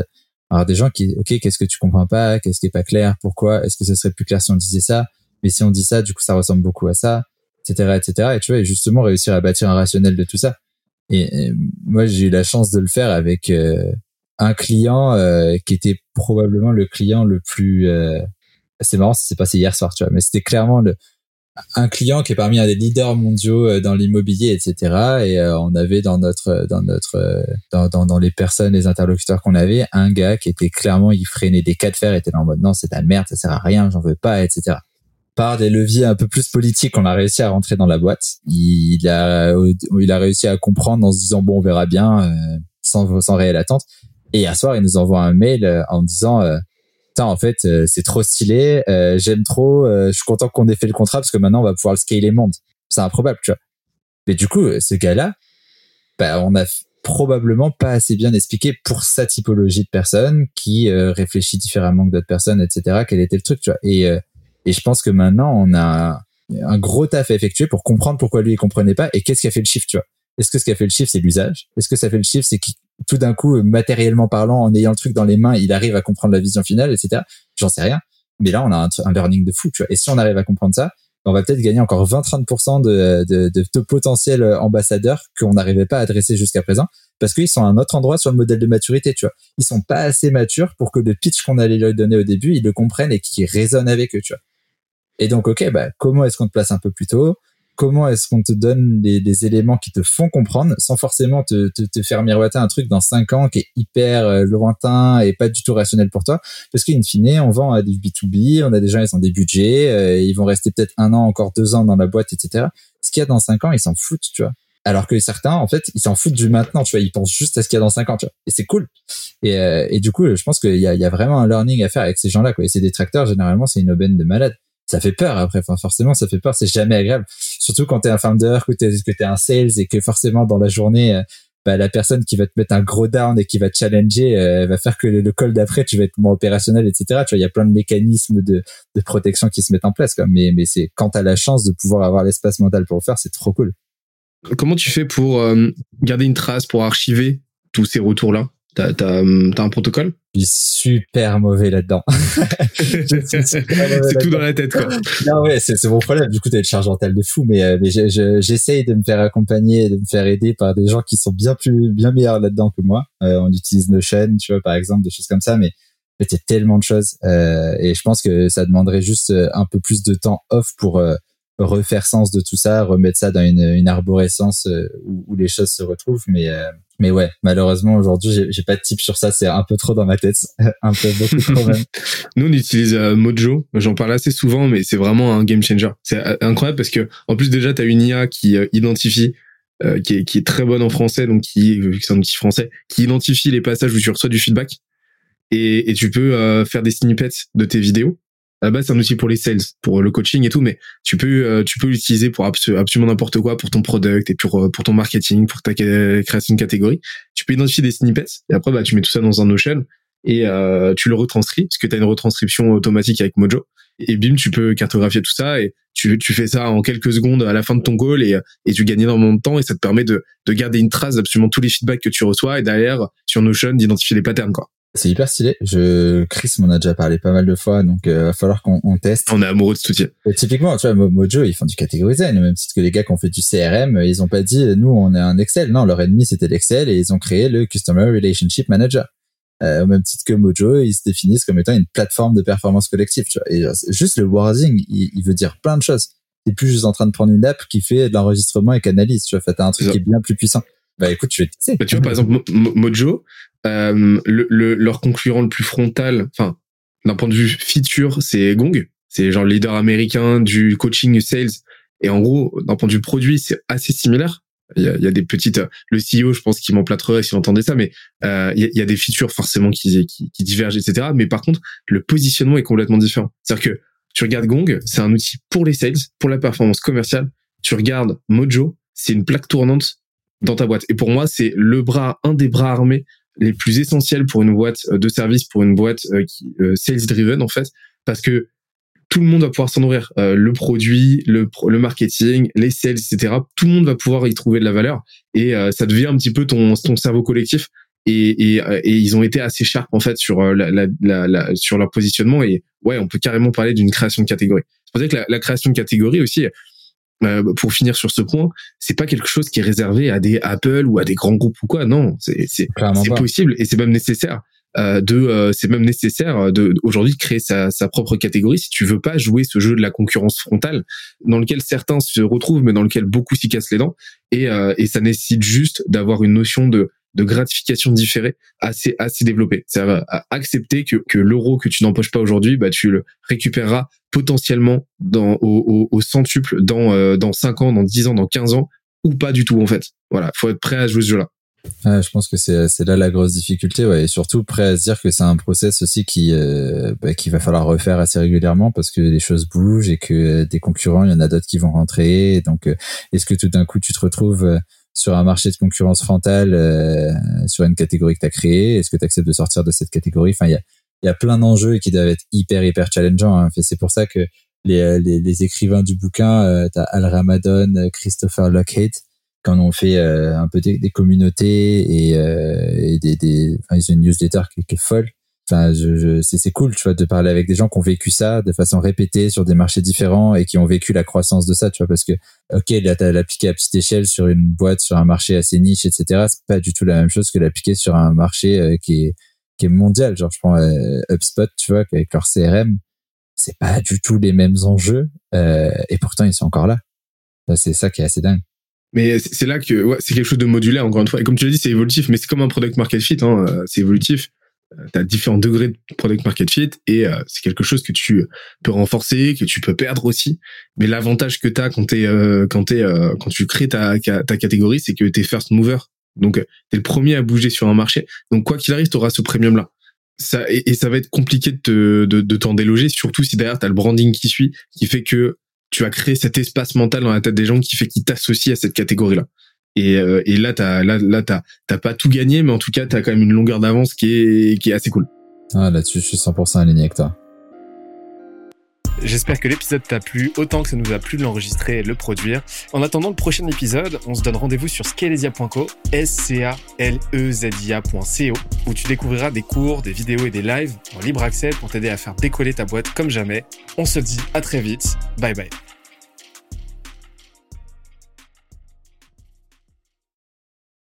avoir des gens qui, ok, qu'est-ce que tu comprends pas? Qu'est-ce qui est pas clair? Pourquoi? Est-ce que ça serait plus clair si on disait ça? Mais si on dit ça, du coup, ça ressemble beaucoup à ça, etc., etc. Et tu vois, et justement réussir à bâtir un rationnel de tout ça. Et, moi, j'ai eu la chance de le faire avec euh, un client euh, qui était probablement le client le plus. Euh, c'est marrant, ça s'est passé hier soir, tu vois, mais c'était clairement le un client qui est parmi un des leaders mondiaux dans l'immobilier, etc. Et on avait dans notre dans notre dans, dans, dans les personnes, les interlocuteurs qu'on avait, un gars qui était clairement, il freinait des cas de fer, était là en mode non, c'est de la merde, ça sert à rien, j'en veux pas, etc par des leviers un peu plus politiques, on a réussi à rentrer dans la boîte. Il a, il a réussi à comprendre en se disant bon, on verra bien, euh, sans, sans réelle attente. Et hier soir, il nous envoie un mail euh, en disant, euh, en fait, c'est trop stylé, j'aime trop, je suis content qu'on ait fait le contrat parce que maintenant on va pouvoir le scaler monde. C'est improbable, tu vois. Mais du coup, ce gars-là, bah, on a probablement pas assez bien expliqué pour sa typologie de personne qui réfléchit différemment que d'autres personnes, etc. Quel était le truc, tu vois. Et et je pense que maintenant, on a un gros taf à effectuer pour comprendre pourquoi lui il comprenait pas et qu'est-ce qui a fait le chiffre, tu vois. Est-ce que ce qui a fait le chiffre, c'est l'usage? Est-ce que ça fait le chiffre, c'est que tout d'un coup, matériellement parlant, en ayant le truc dans les mains, il arrive à comprendre la vision finale, etc. J'en sais rien. Mais là, on a un, learning de fou, tu vois. Et si on arrive à comprendre ça, on va peut-être gagner encore 20-30% de, de, de, de, potentiels ambassadeurs qu'on n'arrivait pas à adresser jusqu'à présent parce qu'ils sont à un autre endroit sur le modèle de maturité, tu vois. Ils sont pas assez matures pour que le pitch qu'on allait leur donner au début, ils le comprennent et qu'ils résonnent avec eux, tu vois. Et donc, ok, bah, comment est-ce qu'on te place un peu plus tôt? Comment est-ce qu'on te donne les, éléments qui te font comprendre sans forcément te, te, te, faire miroiter un truc dans cinq ans qui est hyper euh, lointain et pas du tout rationnel pour toi? Parce qu'in fine, on vend à du B2B, on a des gens, ils ont des budgets, euh, ils vont rester peut-être un an, encore deux ans dans la boîte, etc. Ce qu'il y a dans cinq ans, ils s'en foutent, tu vois. Alors que certains en fait ils s'en foutent du maintenant tu vois. Ils pensent juste à ce qu'il y a dans cinq ans tu vois. Et c'est cool. Et, euh, et du coup je pense qu'il y a, y a vraiment un learning à faire avec ces gens là quoi. Et ces détracteurs généralement c'est une aubaine de malade ça fait peur après. Enfin, forcément, ça fait peur. C'est jamais agréable. Surtout quand t'es un founder, que t'es, que t'es un sales et que forcément dans la journée, euh, bah, la personne qui va te mettre un gros down et qui va te challenger euh, va faire que le, call d'après, tu vas être moins opérationnel, etc. Tu vois, il y a plein de mécanismes de, protection qui se mettent en place. Quoi. Mais, c'est quand t'as la chance de pouvoir avoir l'espace mental pour le faire, c'est trop cool. Comment tu fais pour euh, garder une trace, pour archiver tous ces retours-là? T'as as, un protocole? Je suis super mauvais là-dedans. c'est tout dans la tête, quoi. Non, ouais, c'est mon problème. Du coup, t'as une charge mentale de fou, mais, euh, mais j'essaye de me faire accompagner, de me faire aider par des gens qui sont bien plus, bien meilleurs là-dedans que moi. Euh, on utilise Notion, tu vois, par exemple, des choses comme ça, mais c'est tellement de choses. Euh, et je pense que ça demanderait juste euh, un peu plus de temps off pour euh, refaire sens de tout ça, remettre ça dans une, une arborescence où, où, les choses se retrouvent. Mais mais ouais, malheureusement aujourd'hui, j'ai pas de type sur ça. C'est un peu trop dans ma tête, un peu beaucoup trop même. Nous, on utilise euh, Mojo. J'en parle assez souvent, mais c'est vraiment un game changer. C'est euh, incroyable parce que en plus déjà, t'as une IA qui euh, identifie, qui, est, qui est très bonne en français, donc qui c'est un outil français, qui identifie les passages où tu reçois du feedback et, et tu peux faire des snippets de tes vidéos à la base c'est un outil pour les sales, pour le coaching et tout, mais tu peux euh, tu peux l'utiliser pour absolument n'importe quoi, pour ton product et pour euh, pour ton marketing, pour ta création de catégorie. Tu peux identifier des snippets et après bah tu mets tout ça dans un Notion et euh, tu le retranscris parce que tu as une retranscription automatique avec Mojo et bim tu peux cartographier tout ça et tu, tu fais ça en quelques secondes à la fin de ton call et, et tu gagnes énormément de temps et ça te permet de, de garder une trace d'absolument tous les feedbacks que tu reçois et derrière sur Notion d'identifier les patterns quoi. C'est hyper stylé. Je, Chris m'en a déjà parlé pas mal de fois, donc euh, va falloir qu'on on teste. On est amoureux de ce outil. typiquement, tu vois, Mojo, ils font du category design, même titre que les gars qui ont fait du CRM, ils ont pas dit, nous, on est un Excel. Non, leur ennemi, c'était l'Excel et ils ont créé le Customer Relationship Manager. Euh, au même titre que Mojo, ils se définissent comme étant une plateforme de performance collective. Tu vois. Et juste le wording, il, il veut dire plein de choses. T'es plus juste en train de prendre une app qui fait de l'enregistrement et qui analyse. Tu vois, t'as un truc qui est bien plus puissant. Bah écoute, je vais bah, tu vois, par exemple, Mojo, euh, le, leur concurrent le plus frontal, enfin, d'un point de vue feature, c'est Gong. C'est genre le leader américain du coaching sales. Et en gros, d'un point de vue produit, c'est assez similaire. Il y, a, il y a, des petites, le CEO, je pense qu'il m'emplâtrerait si entendait ça, mais euh, il, y a, il, y a, des features forcément qui, qui, qui, divergent, etc. Mais par contre, le positionnement est complètement différent. C'est-à-dire que tu regardes Gong, c'est un outil pour les sales, pour la performance commerciale. Tu regardes Mojo, c'est une plaque tournante dans ta boîte. Et pour moi, c'est le bras, un des bras armés les plus essentiels pour une boîte euh, de service, pour une boîte euh, qui euh, sales driven en fait, parce que tout le monde va pouvoir s'en nourrir. le produit, le, le marketing, les sales, etc. Tout le monde va pouvoir y trouver de la valeur et ça devient un petit peu ton, ton cerveau collectif. Et, et, et, ils ont été assez sharp en fait sur la, la, la, sur leur positionnement et ouais on peut carrément parler d'une création de catégorie. C'est pour ça que la, création de catégorie aussi euh, pour finir sur ce point, c'est pas quelque chose qui est réservé à des Apple ou à des grands groupes ou quoi. Non, c'est possible et c'est même nécessaire. Euh, de euh, c'est même nécessaire de aujourd'hui de créer sa, sa propre catégorie si tu veux pas jouer ce jeu de la concurrence frontale dans lequel certains se retrouvent mais dans lequel beaucoup s'y cassent les dents et, et ça nécessite juste d'avoir une notion de de gratification différée assez assez développée. C'est-à-dire accepter que, que l'euro que tu n'empoches pas aujourd'hui, bah tu le récupéreras potentiellement dans au, au, au centuple dans euh, dans 5 ans, dans 10 ans, dans 15 ans ou pas du tout en fait. Voilà, faut être prêt à jouer ce jeu-là. Ouais, je pense que c'est c'est là la grosse difficulté, ouais, et surtout prêt à se dire que c'est un process aussi qui euh, bah, qu'il va falloir refaire assez régulièrement parce que les choses bougent et que des concurrents, il y en a d'autres qui vont rentrer. Donc, euh, est-ce que tout d'un coup tu te retrouves sur un marché de concurrence frontale, euh, sur une catégorie que tu as créée Est-ce que tu acceptes de sortir de cette catégorie? Enfin, il y a, y a plein d'enjeux qui doivent être hyper, hyper challengeants. Hein. C'est pour ça que les, les, les écrivains du bouquin, euh, tu Al Ramadan, Christopher Lockheed, quand on fait euh, un peu des, communautés et, euh, des, des enfin, ils ont une newsletter qui est folle enfin je, je c'est cool tu vois de parler avec des gens qui ont vécu ça de façon répétée sur des marchés différents et qui ont vécu la croissance de ça tu vois parce que ok là à petite échelle sur une boîte sur un marché assez niche etc c'est pas du tout la même chose que l'appliquer sur un marché euh, qui est qui est mondial. Genre je prends euh, HubSpot tu vois avec leur CRM c'est pas du tout les mêmes enjeux euh, et pourtant ils sont encore là. C'est ça qui est assez dingue. Mais c'est là que ouais, c'est quelque chose de modulaire encore une fois. Et comme tu l'as dit c'est évolutif mais c'est comme un product market fit hein, euh, c'est évolutif tu as différents degrés de product market fit et euh, c'est quelque chose que tu peux renforcer, que tu peux perdre aussi. Mais l'avantage que tu as quand, euh, quand, euh, quand tu crées ta, ta catégorie, c'est que tu es first mover. Donc, tu es le premier à bouger sur un marché. Donc, quoi qu'il arrive, tu auras ce premium-là. Ça, et, ça va être compliqué de, de, de t'en déloger, surtout si derrière, tu as le branding qui suit, qui fait que tu as créé cet espace mental dans la tête des gens qui fait qu'ils t'associent à cette catégorie-là. Et, euh, et là, t'as là, là t'as, t'as pas tout gagné, mais en tout cas, t'as quand même une longueur d'avance qui est, qui est assez cool. Ah, là-dessus, je suis 100% aligné avec toi. J'espère que l'épisode t'a plu autant que ça nous a plu de l'enregistrer et de le produire. En attendant le prochain épisode, on se donne rendez-vous sur scalezia.co, s c a l e z i où tu découvriras des cours, des vidéos et des lives en libre accès pour t'aider à faire décoller ta boîte comme jamais. On se dit à très vite. Bye bye.